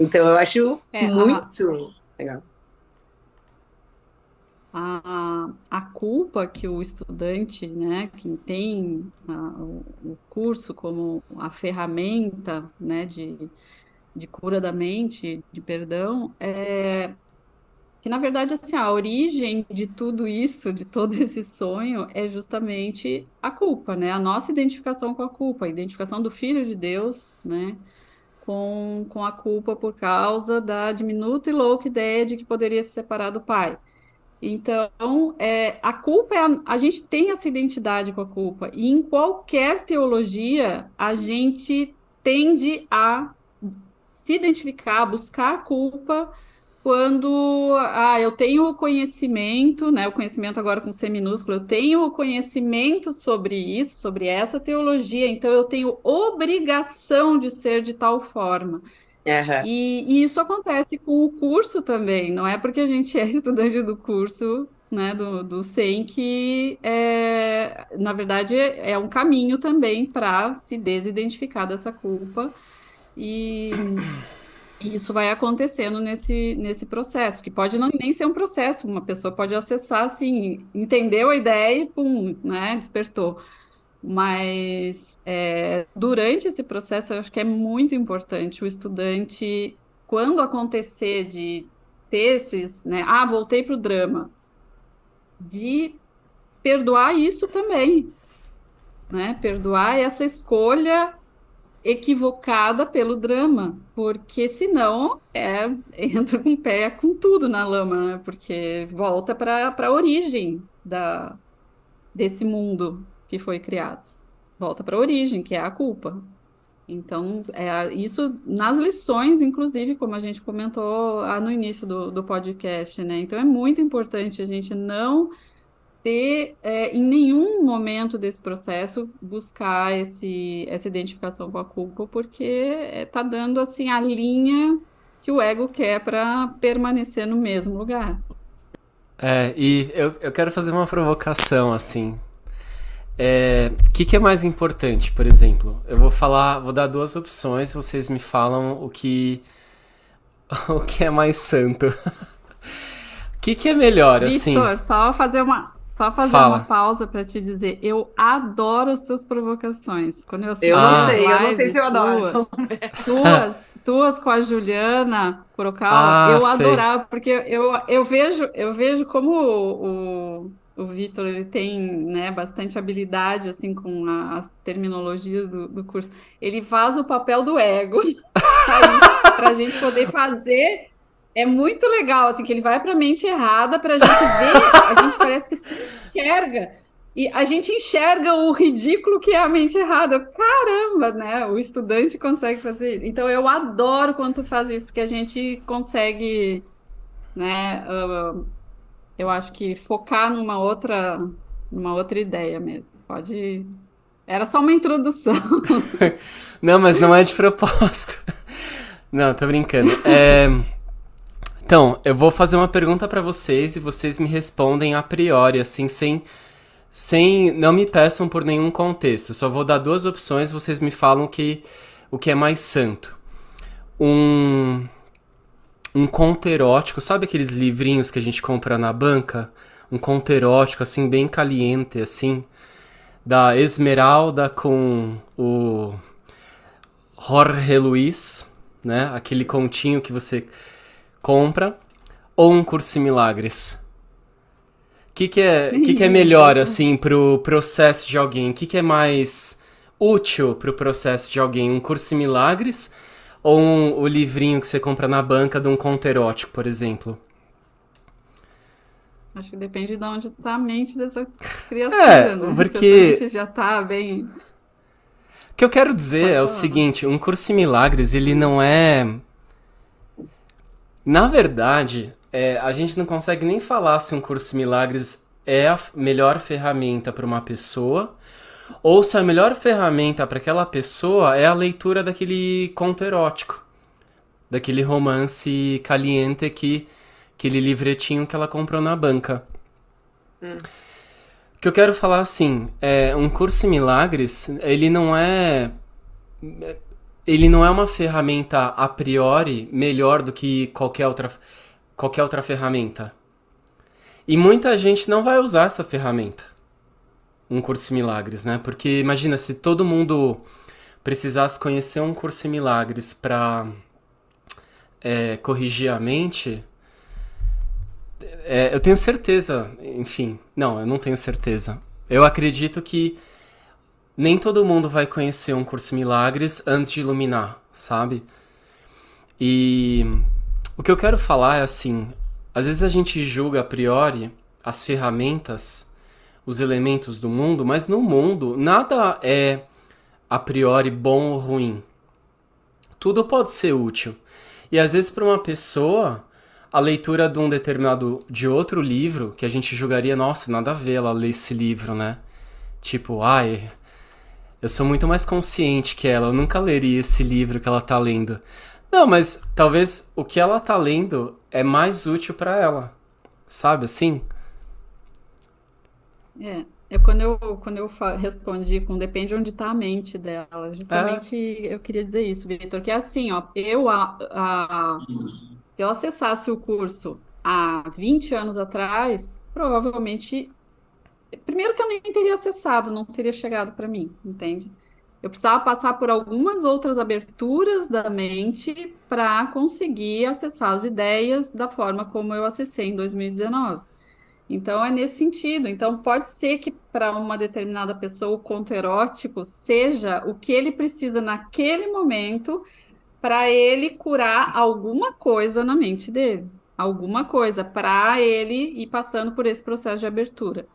então eu acho é, muito legal. A, a culpa que o estudante, né, que tem a, o curso como a ferramenta, né, de, de cura da mente, de perdão, é, que na verdade assim a origem de tudo isso, de todo esse sonho é justamente a culpa, né? A nossa identificação com a culpa, a identificação do Filho de Deus, né? Com, com a culpa por causa da diminuta e louca ideia de que poderia se separar do Pai. Então, é, a culpa é a, a gente tem essa identidade com a culpa e em qualquer teologia a gente tende a se identificar, buscar a culpa quando ah, eu tenho o conhecimento, né, o conhecimento agora com C minúsculo, eu tenho o conhecimento sobre isso, sobre essa teologia, então eu tenho obrigação de ser de tal forma. Uhum. E, e, isso acontece com o curso também, não é porque a gente (laughs) é estudante do curso, né, do, do SEM, que é, na verdade é um caminho também para se desidentificar dessa culpa e e isso vai acontecendo nesse, nesse processo, que pode não nem ser um processo, uma pessoa pode acessar, assim, entendeu a ideia e pum, né, despertou. Mas é, durante esse processo, eu acho que é muito importante o estudante, quando acontecer de ter esses, né, ah, voltei para o drama, de perdoar isso também, né, perdoar essa escolha equivocada pelo drama, porque senão é, entra com o pé com tudo na lama, né? porque volta para a origem da, desse mundo que foi criado. Volta para a origem, que é a culpa. Então, é, isso nas lições, inclusive, como a gente comentou no início do, do podcast, né? Então, é muito importante a gente não ter, é, em nenhum momento desse processo, buscar esse, essa identificação com a culpa, porque está dando assim a linha que o ego quer para permanecer no mesmo lugar. É, e eu, eu quero fazer uma provocação assim. É, o que, que é mais importante, por exemplo? Eu vou falar, vou dar duas opções, vocês me falam o que (laughs) o que é mais santo. O (laughs) que, que é melhor, Victor, assim? Vitor, só fazer uma só fazer Fala. uma pausa para te dizer, eu adoro as tuas provocações. Quando eu, eu não sei, eu não sei se eu adoro. Tuas, (laughs) tuas, tuas com a Juliana Kurokawa, ah, eu sei. adorava, porque eu, eu vejo, eu vejo como o, o, o Vitor ele tem né, bastante habilidade assim com a, as terminologias do, do curso. Ele faz o papel do ego (laughs) para a gente poder fazer é muito legal, assim, que ele vai para a mente errada para a gente ver, a gente parece que se enxerga. E a gente enxerga o ridículo que é a mente errada. Caramba, né? O estudante consegue fazer. Então eu adoro quando tu faz isso, porque a gente consegue, né? Uh, eu acho que focar numa outra, numa outra ideia mesmo. Pode. Era só uma introdução. (laughs) não, mas não é de propósito. Não, tô brincando. É. Então, eu vou fazer uma pergunta para vocês e vocês me respondem a priori, assim, sem, sem. Não me peçam por nenhum contexto. Só vou dar duas opções vocês me falam que, o que é mais santo. Um. Um conto erótico, sabe aqueles livrinhos que a gente compra na banca? Um conto erótico, assim, bem caliente, assim. Da Esmeralda com o Jorge Luiz, né? Aquele continho que você compra ou um curso em milagres? O que, que, é, que, que é melhor, assim, pro processo de alguém? O que, que é mais útil pro processo de alguém? Um curso em milagres ou um, o livrinho que você compra na banca de um conto erótico, por exemplo? Acho que depende de onde está a mente dessa criatura, é, né? Porque... Se a já está bem... O que eu quero dizer é o seguinte, um curso em milagres, ele não é na verdade, é, a gente não consegue nem falar se um curso milagres é a melhor ferramenta para uma pessoa ou se a melhor ferramenta para aquela pessoa é a leitura daquele conto erótico, daquele romance caliente que aquele livretinho que ela comprou na banca. Hum. O que eu quero falar assim, é um curso em milagres, ele não é ele não é uma ferramenta a priori melhor do que qualquer outra, qualquer outra ferramenta. E muita gente não vai usar essa ferramenta. Um curso em milagres, né? Porque imagina se todo mundo precisasse conhecer um curso em milagres para é, corrigir a mente. É, eu tenho certeza, enfim, não, eu não tenho certeza. Eu acredito que nem todo mundo vai conhecer um curso milagres antes de iluminar, sabe? E o que eu quero falar é assim: às vezes a gente julga a priori as ferramentas, os elementos do mundo, mas no mundo nada é a priori bom ou ruim. Tudo pode ser útil. E às vezes para uma pessoa, a leitura de um determinado de outro livro que a gente julgaria, nossa, nada a ver ela ler esse livro, né? Tipo, ai, eu sou muito mais consciente que ela. Eu nunca leria esse livro que ela tá lendo. Não, mas talvez o que ela tá lendo é mais útil para ela. Sabe assim? É. Eu, quando eu, quando eu respondi com depende onde está a mente dela, justamente é. eu queria dizer isso, Vitor, que é assim, ó, eu, a, a, se eu acessasse o curso há 20 anos atrás, provavelmente Primeiro que eu nem teria acessado, não teria chegado para mim, entende? Eu precisava passar por algumas outras aberturas da mente para conseguir acessar as ideias da forma como eu acessei em 2019. Então é nesse sentido. Então pode ser que para uma determinada pessoa o conto erótico seja o que ele precisa naquele momento para ele curar alguma coisa na mente dele, alguma coisa para ele ir passando por esse processo de abertura.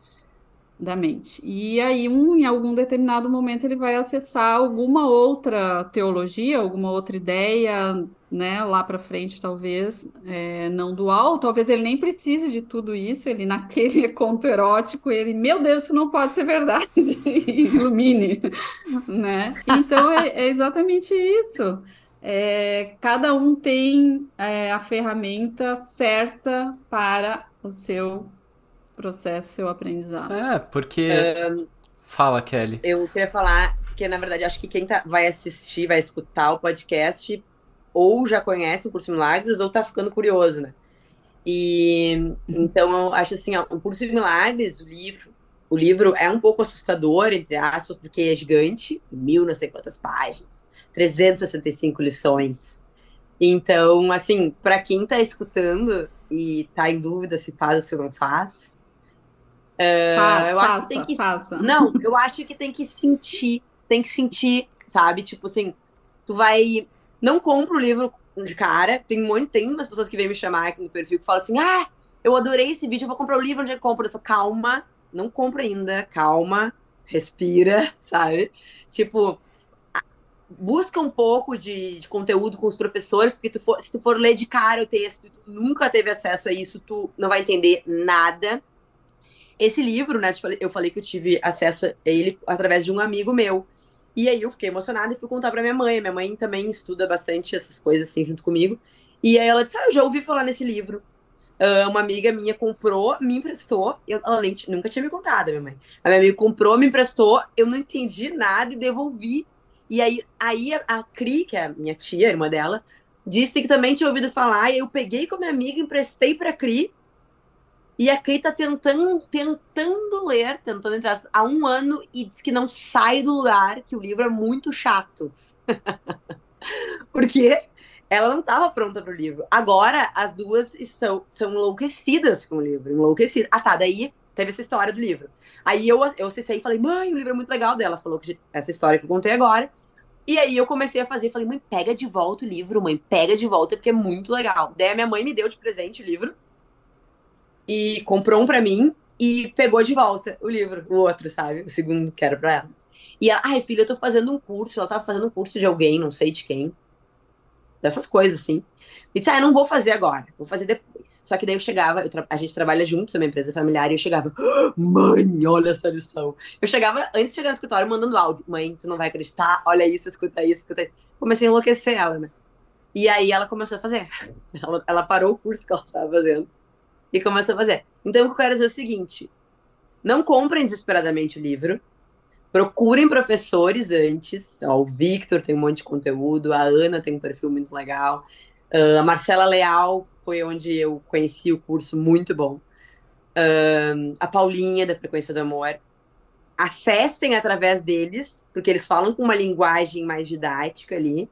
Da mente. E aí, um, em algum determinado momento, ele vai acessar alguma outra teologia, alguma outra ideia, né, lá para frente, talvez, é, não dual, talvez ele nem precise de tudo isso, ele naquele (laughs) conto erótico, ele, meu Deus, isso não pode ser verdade, (laughs) ilumine, (laughs) né? Então, é, é exatamente isso. É, cada um tem é, a ferramenta certa para o seu processo, seu aprendizado. É, porque. Fala, Kelly. Eu queria falar que, na verdade, acho que quem tá, vai assistir, vai escutar o podcast, ou já conhece o Curso Milagres, ou tá ficando curioso, né? E então eu acho assim, ó, o Curso de Milagres, o livro, o livro é um pouco assustador, entre aspas, porque é gigante, mil não sei quantas páginas, 365 lições. Então, assim, para quem tá escutando e tá em dúvida se faz ou se não faz, Eu faça, acho que tem que. faça. Não, eu acho que tem que sentir. Tem que sentir, sabe? Tipo assim, tu vai. Não compra o livro de cara. Tem muito, tem umas pessoas que vêm me chamar aqui no perfil que falam assim: ah, eu adorei esse vídeo, eu vou comprar o livro onde eu compro. Eu falo, calma, não compra ainda, calma, respira, (laughs) sabe? Tipo, busca um pouco de, de, conteúdo com os professores, porque tu for, se tu for ler de cara o texto e tu nunca teve acesso a isso, tu não vai entender nada. Esse livro, né, eu falei que eu tive acesso a ele através de um amigo meu. E aí eu fiquei emocionada e fui contar pra minha mãe. Minha mãe também estuda bastante essas coisas assim junto comigo. E aí ela disse: Ah, eu já ouvi falar nesse livro. Uh, uma amiga minha comprou, me emprestou. Eu, ela nem, nunca tinha me contado, minha mãe. A minha amiga comprou, me emprestou, eu não entendi nada e devolvi. E aí, aí a, a Cri, que é a minha tia, irmã dela, disse que também tinha ouvido falar. E eu peguei com a minha amiga, emprestei pra Cri. E a Kay tá tentando, tentando ler, tentando entrar há um ano e diz que não sai do lugar, que o livro é muito chato. (laughs) Porque ela não estava pronta para o livro. Agora as duas estão são enlouquecidas com o livro, enlouquecidas. Ah, tá, daí teve essa história do livro. Aí eu eu acessei e falei: "Mãe, o livro é muito legal dela". Falou que essa história que eu contei agora. E aí eu comecei a fazer, falei: "Mãe, pega de volta o livro, mãe, pega de volta porque é muito legal". Daí a minha mãe me deu de presente o livro e comprou um para mim e pegou de volta o livro, o outro, sabe? O segundo que era pra ela. E ela, ai, filha, eu tô fazendo um curso. Ela tava fazendo um curso de alguém, não sei de quem. Dessas coisas, assim. E disse, ah, eu não vou fazer agora, vou fazer depois. Só que daí eu chegava, eu a gente trabalha juntos, é uma empresa familiar, e eu chegava, ah, mãe, olha essa lição. Eu chegava, antes de chegar no escritório, mandando áudio. Mãe, tu não vai acreditar, olha isso, escuta isso, escuta isso. Comecei a enlouquecer ela, né? E aí ela começou a fazer. (laughs) Ela, ela parou o curso que ela estava fazendo e começou a fazer. Então, o que eu quero dizer é o seguinte: não comprem desesperadamente o livro. Procurem professores antes. Ó, o Victor tem um monte de conteúdo, a Ana tem um perfil muito legal. Uh, a Marcela Leal foi onde eu conheci o curso, muito bom. Uh, a Paulinha, da Frequência do Amor. Acessem através deles, porque eles falam com uma linguagem mais didática ali.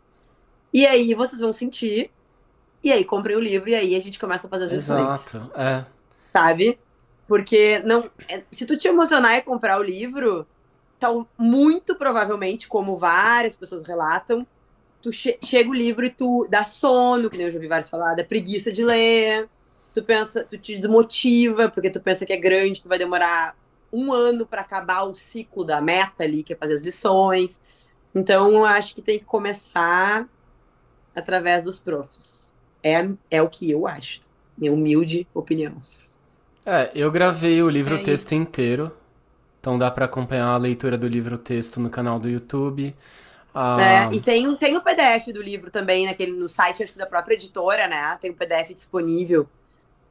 E aí vocês vão sentir e aí comprei o livro e aí a gente começa a fazer as lições. Exato, é. Sabe? Porque não, é, se tu te emocionar e comprar o livro, tá muito provavelmente, como várias pessoas relatam, tu che chega o livro e tu dá sono, que nem eu já ouvi vários falar, dá preguiça de ler. Tu pensa, tu te desmotiva, porque tu pensa que é grande, tu vai demorar um ano para acabar o ciclo da meta ali, que é fazer as lições. Então, eu acho que tem que começar através dos profs. É, é o que eu acho. Minha humilde opinião. É, eu gravei o livro-texto é inteiro. Então dá para acompanhar a leitura do livro-texto no canal do YouTube. Ah... É, e tem, tem o PDF do livro também naquele, no site acho que da própria editora, né? Tem o PDF disponível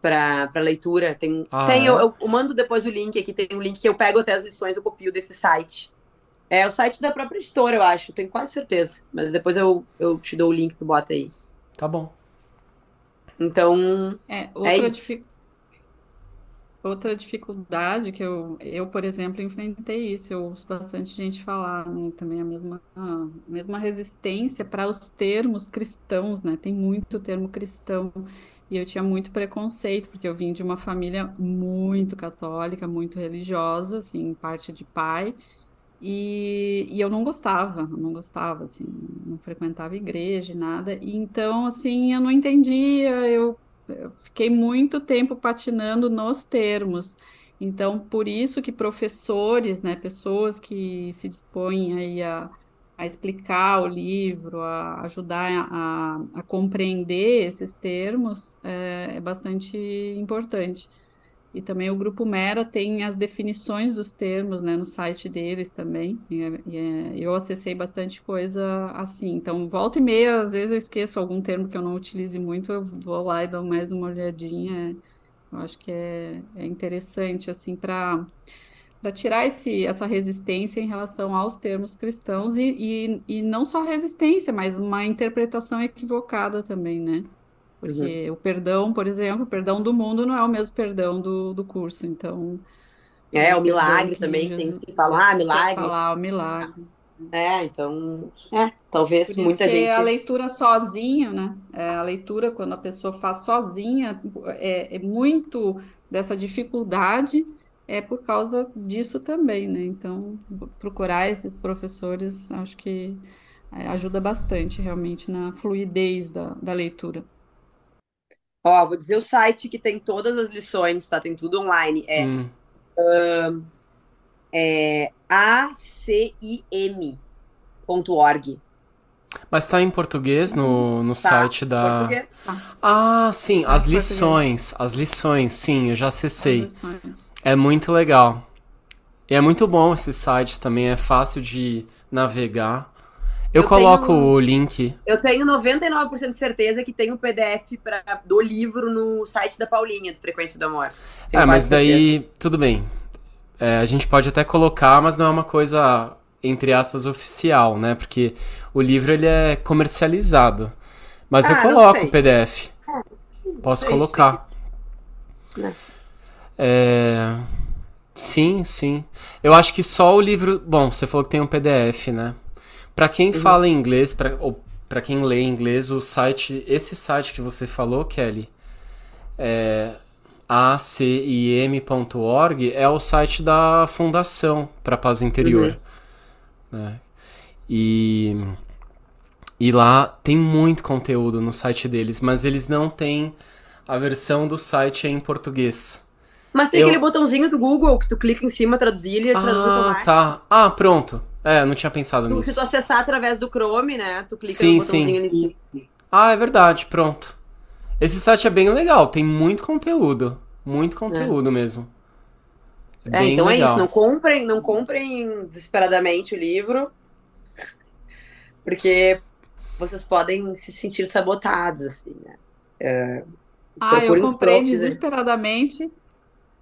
para leitura. Tem, ah, tem é? eu, eu, eu, mando depois o link aqui, tem um link que eu pego até as lições, eu copio desse site. É o site da própria editora, eu acho, tenho quase certeza. Mas depois eu, eu te dou o link, tu bota aí. Tá bom. Então, é, outra, é dific... outra dificuldade que eu, eu, por exemplo, enfrentei isso, eu ouço bastante gente falar né, também a mesma, a mesma resistência para os termos cristãos, né? Tem muito termo cristão. E eu tinha muito preconceito, porque eu vim de uma família muito católica, muito religiosa, assim, parte de pai. E, e eu não gostava, não gostava, assim, não frequentava igreja, nada. E então, assim, eu não entendia, eu, eu fiquei muito tempo patinando nos termos. Então, por isso que professores, né, pessoas que se dispõem aí a, a explicar o livro, a ajudar a, a compreender esses termos, é, é bastante importante. E também o Grupo Mera tem as definições dos termos, né, no site deles também. E, e, é, eu acessei bastante coisa assim. Então, volta e meia, às vezes eu esqueço algum termo que eu não utilize muito, eu vou lá e dou mais uma olhadinha. Eu acho que é, é interessante, assim, para para tirar esse, essa resistência em relação aos termos cristãos e, e, e não só resistência, mas uma interpretação equivocada também, né? Porque uhum. o perdão, por exemplo, o perdão do mundo não é o mesmo perdão do, do curso, então... É, o milagre também, Jesus, tem uns que falam, ah, milagre. Falar o milagre. É, então, é, talvez muita que gente. A leitura sozinha, né? É, a leitura, quando a pessoa faz sozinha, é, é, muito dessa dificuldade é por causa disso também, né? Então, procurar esses professores, acho que é, ajuda bastante realmente na fluidez da, da leitura. Ó, vou dizer o site que tem todas as lições, tá? Tem tudo online. É, hum. uh, é acim.org. Mas tá em português no, no tá, site da. Português. Ah, sim, tá as lições. As lições, sim, eu já acessei. É muito legal. E é muito bom esse site também, é fácil de navegar. Eu, eu coloco tenho, o link. Eu tenho 99% de certeza que tem o um PDF pra, do livro no site da Paulinha, do Frequência do Amor. Tenho é, mas daí, tudo bem. É, a gente pode até colocar, mas não é uma coisa, entre aspas, oficial, né? Porque o livro ele é comercializado. Mas ah, eu coloco o PDF. É, Posso sei, colocar. Sei. Né. É... Sim, sim. Eu acho que só o livro. Bom, você falou que tem um PDF, né? Para quem uhum. fala inglês, pra, ou para quem lê inglês, o site, esse site que você falou, Kelly, é acim.org, é o site da Fundação para Paz Interior. Uhum. Né? E, e lá tem muito conteúdo no site deles, mas eles não têm a versão do site em português. Mas tem eu... aquele botãozinho do Google que tu clica em cima, traduzir, ele ah, traduz automático. Tá. Ah, pronto. É, não tinha pensado tu, nisso. Se tu acessar através do Chrome, né? Tu clica sim, no botãozinho sim. ali. Ah, é verdade, pronto. Esse site é bem legal, tem muito conteúdo. Muito conteúdo é. mesmo. É, é então legal. é isso, não comprem, não comprem desesperadamente o livro, (laughs) porque vocês podem se sentir sabotados, assim, né? É, ah, eu comprei desesperadamente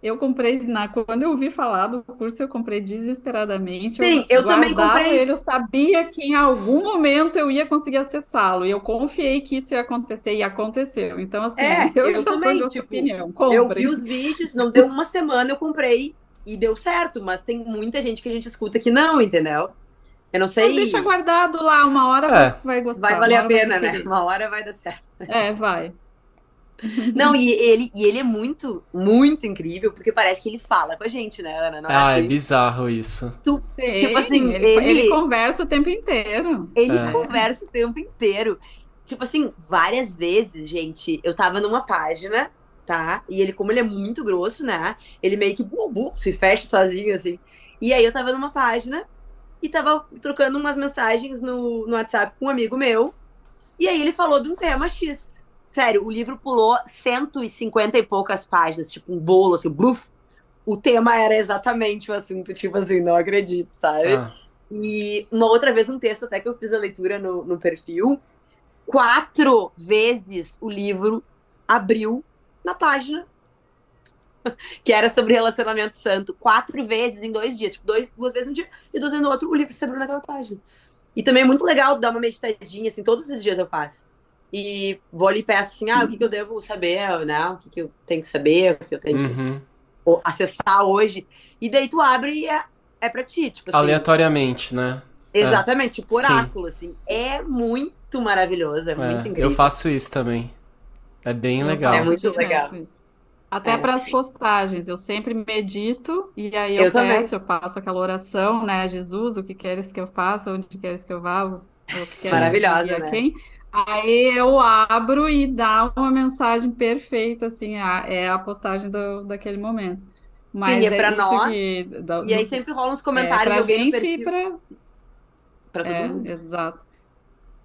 eu comprei, na, quando eu ouvi falar do curso, eu comprei desesperadamente. Sim, eu, eu também comprei. Ele, eu sabia que em algum momento eu ia conseguir acessá-lo. E eu confiei que isso ia acontecer, e aconteceu. Então, assim, é, (laughs) eu, eu também, sou de outra tipo, opinião. Compre. Eu vi os vídeos, não deu uma semana, eu comprei e deu certo, mas tem muita gente que a gente escuta que não, entendeu? Eu não sei. Mas deixa guardado lá, uma hora é. vai gostar. Vai valer a pena, né? Uma hora vai dar certo. É, vai. (laughs) Não, e ele, e ele é muito, muito incrível, porque parece que ele fala com a gente, né, Ana? Não é ah, é, assim? é bizarro isso. Tu, tipo assim, ele, ele, ele, conversa o tempo inteiro. Ele é. conversa o tempo inteiro. Tipo assim, várias vezes, gente, eu tava numa página, tá? E ele, como ele é muito grosso, né? Ele meio que bu, bu, se fecha sozinho, assim. E aí eu tava numa página e tava trocando umas mensagens no, no WhatsApp com um amigo meu. E aí ele falou de um tema X. Sério, o livro pulou 150 e poucas páginas, tipo um bolo, assim, bluf. O tema era exatamente o assunto, tipo assim, não acredito, sabe? Ah. E uma outra vez, um texto até que eu fiz a leitura no, no perfil, quatro vezes o livro abriu na página (laughs) que era sobre relacionamento santo. Quatro vezes em dois dias. Tipo, dois, duas vezes no dia e duas vezes no outro, o livro se abriu naquela página. E também é muito legal dar uma meditadinha, assim, todos os dias eu faço e vou ali e peço assim, ah, o que, que eu devo saber, né? O que, que eu tenho que saber, o que eu tenho uhum. que acessar hoje. E daí tu abre e é, é pra ti, tipo assim. Aleatoriamente, né? Exatamente, é. tipo oráculo, Sim. assim. É muito maravilhoso, é, é, muito incrível. Eu faço isso também. É bem eu legal. É muito legal. Até é. para as postagens, eu sempre medito e aí eu, eu peço, também. eu faço aquela oração, né? Jesus, o que queres que eu faça, onde queres que eu vá, Maravilhosa, né? Quem? Aí eu abro e dá uma mensagem perfeita, assim, a, é a postagem do, daquele momento. Mas Sim, é pra isso nós. que dá- E aí do- sempre rolam uns é, comentários pra de alguém no gente e perfil. pra, Pra todo É, mundo. exato.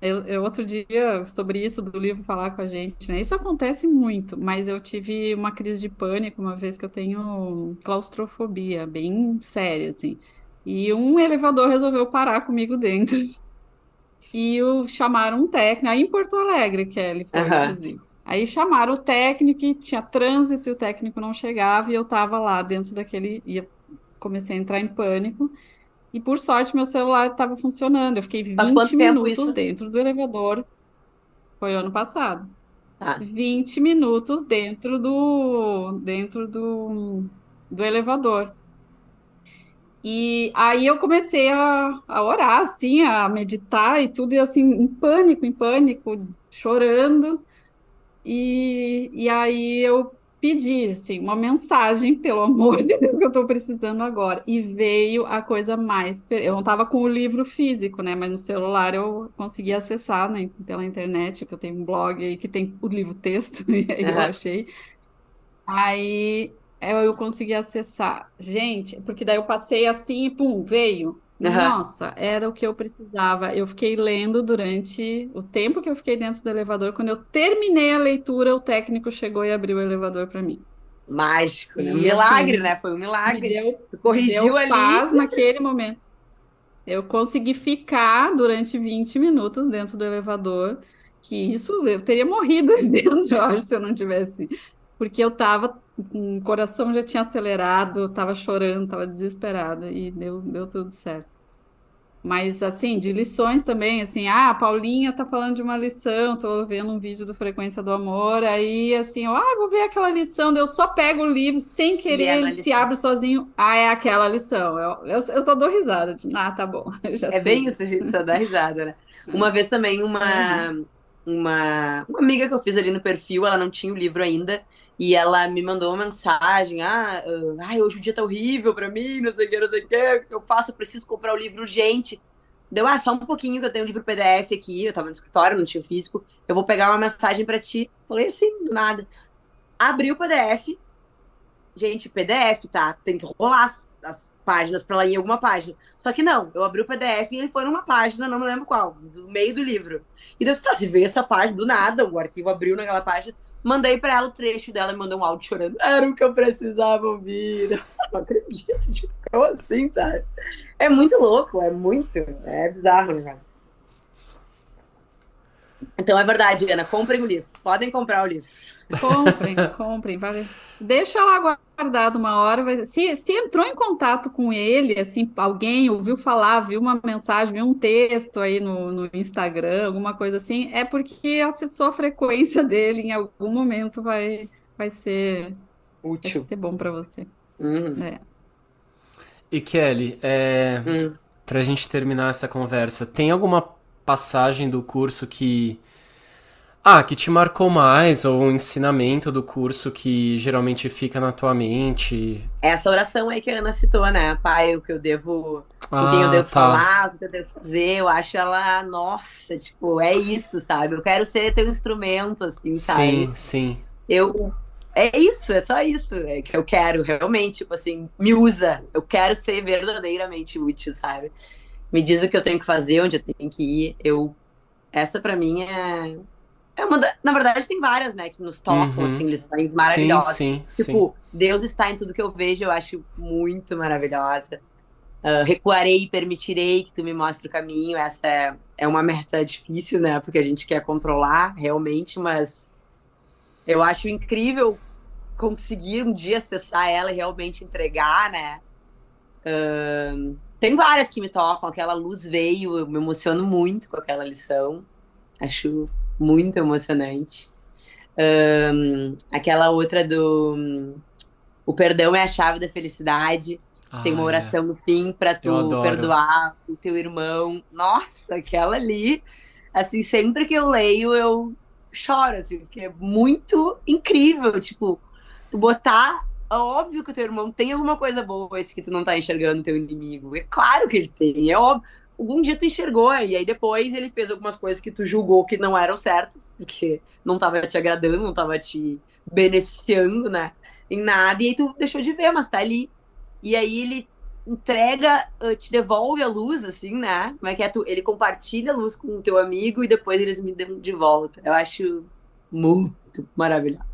Eu, eu outro dia, sobre isso do livro falar com a gente, né? Isso acontece muito, mas eu tive uma crise de pânico uma vez que eu tenho claustrofobia, bem séria, assim. E um elevador resolveu parar comigo dentro. E o, chamaram um técnico, aí em Porto Alegre, Kelly, foi, Aham. inclusive. Aí chamaram o técnico e tinha trânsito e o técnico não chegava e eu tava lá dentro daquele. Eu comecei a entrar em pânico. E por sorte, meu celular estava funcionando. Eu fiquei Faz 20 quanto tempo minutos dentro do elevador. Foi ano passado. Tá. 20 minutos dentro do dentro do, do elevador. E aí eu comecei a, a orar, assim, a meditar e tudo, e assim, em pânico, em pânico, chorando. E, e aí eu pedi, assim, uma mensagem, (laughs) pelo amor de Deus, que eu estou precisando agora. E veio a coisa mais... Eu não estava com o livro físico, né? Mas no celular eu consegui acessar, né, pela internet, que eu tenho um blog aí que tem o livro texto, (laughs) e aí eu achei. Aí eu, eu consegui acessar. Gente, porque daí eu passei assim e pum, veio. Aham. Nossa, era o que eu precisava. Eu fiquei lendo durante o tempo que eu fiquei dentro do elevador. Quando eu terminei a leitura, o técnico chegou e abriu o elevador para mim. Mágico, né? Um E, milagre, assim, né? Foi um Me milagre. deu, Tu me corrigiu deu ali. paz naquele momento. Eu consegui ficar durante 20 minutos dentro do elevador, que isso eu teria morrido (laughs) dentro, acho, se eu não tivesse. Porque eu tava, o coração já tinha acelerado, tava chorando, tava desesperada e deu, deu tudo certo. Mas, assim, de lições também, assim, ah, a Paulinha tá falando de uma lição, tô vendo um vídeo do Frequência do Amor, aí, assim, eu, ah, vou ver aquela lição, eu só pego o livro, sem querer, é ele se abre sozinho, ah, é aquela lição. Eu, eu, eu só dou risada, de, ah, tá bom, (laughs) É sei bem isso, a gente só dá risada, né? (laughs) Uma vez também, uma, uma, uma amiga que eu fiz ali no perfil, ela não tinha o livro ainda, e ela me mandou uma mensagem: ah, ah, ai, hoje o dia tá horrível pra mim, não sei o que, não sei o que, o que eu faço? Eu preciso comprar o livro urgente. Deu, ah, só um pouquinho que eu tenho o livro PDF aqui, eu tava no escritório, não tinha o físico, eu vou pegar uma mensagem pra ti. Falei assim, do nada. Abri o PDF, gente, PDF, tá? Tem que rolar as, as páginas ela ir em alguma página. Só que não, eu abri o PDF e ele foi numa página, não me lembro qual, do meio do livro. E daí eu disse, ah, se veio essa página, do nada, o arquivo abriu naquela página, mandei pra ela o trecho dela e mandou um áudio chorando. Era o que eu precisava ouvir. (laughs) Não acredito, tipo, como assim, sabe? É muito louco, é muito, é bizarro o negócio. Então é verdade, Ana, comprem o livro. Podem comprar o livro. Comprem, (laughs) comprem, vale. Deixa lá guardado uma hora. vai- Se, se entrou em contato com ele, assim, alguém ouviu falar, viu uma mensagem, viu um texto aí no, no Instagram, alguma coisa assim, é porque acessou a frequência dele, em algum momento vai, vai ser, vai Útil. ser bom para você. Uhum. É. E Kelly, é, Hum. pra gente terminar essa conversa, tem alguma passagem do curso que. Ah, que te marcou mais, ou um ensinamento do curso que geralmente fica na tua mente? Essa oração aí que a Ana citou, né? Pai, o que eu devo com quem eu Ah, devo tá. falar, o que eu devo fazer. Eu acho ela, nossa, tipo, é isso, sabe? Eu quero ser teu instrumento, assim, sabe? Sim, sim. Eu. É isso, é só isso é que eu quero, realmente, tipo assim, me usa. Eu quero ser verdadeiramente útil, sabe? Me diz o que eu tenho que fazer, onde eu tenho que ir. Eu. Essa pra mim é. É uma da... Na verdade, tem várias, né, que nos tocam, Uhum. assim, lições Sim, maravilhosas. sim, sim. Tipo, Deus está em tudo que eu vejo, eu acho muito maravilhosa. Ah, recuarei e permitirei que tu me mostre o caminho. Essa é, é uma meta difícil, né? Porque a gente quer controlar realmente, mas eu acho incrível conseguir um dia acessar ela e realmente entregar, né? Ahn, tem várias que me tocam, aquela luz veio, eu me emociono muito com aquela lição. Acho muito emocionante. Ahn, aquela outra do O perdão é a chave da felicidade. Tem uma Ah, é. oração no fim pra tu perdoar o teu irmão. Nossa, aquela ali, assim, sempre que eu leio, eu choro, assim, porque é muito incrível, tipo, tu botar. É óbvio que o teu irmão tem alguma coisa boa, esse que tu não tá enxergando, o teu inimigo. É claro que ele tem, é óbvio. Algum dia tu enxergou, e aí depois ele fez algumas coisas que tu julgou que não eram certas, porque não tava te agradando, não tava te beneficiando, né? em nada, e aí tu deixou de ver, mas tá ali. E aí ele entrega, uh, te devolve a luz, assim, né? Como é que é? Tu, ele compartilha a luz com o teu amigo e depois eles me dão de volta. Eu acho muito maravilhoso.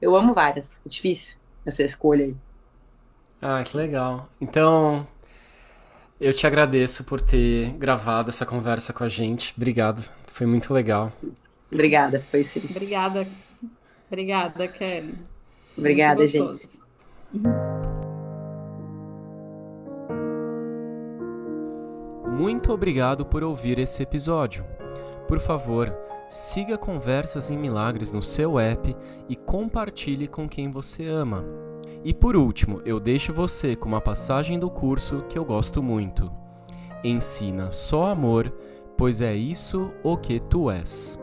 Eu amo várias. É difícil essa escolha aí. Ah, que legal. Então, eu te agradeço por ter gravado essa conversa com a gente. Obrigado. Foi muito legal. Obrigada, foi sim. Obrigada. Obrigada, Kelly. Obrigada, gente. Muito obrigado por ouvir esse episódio. Por favor, siga Conversas em Milagres no seu app e compartilhe com quem você ama. E por último, eu deixo você com uma passagem do curso que eu gosto muito. Ensina só amor, pois é isso o que tu és.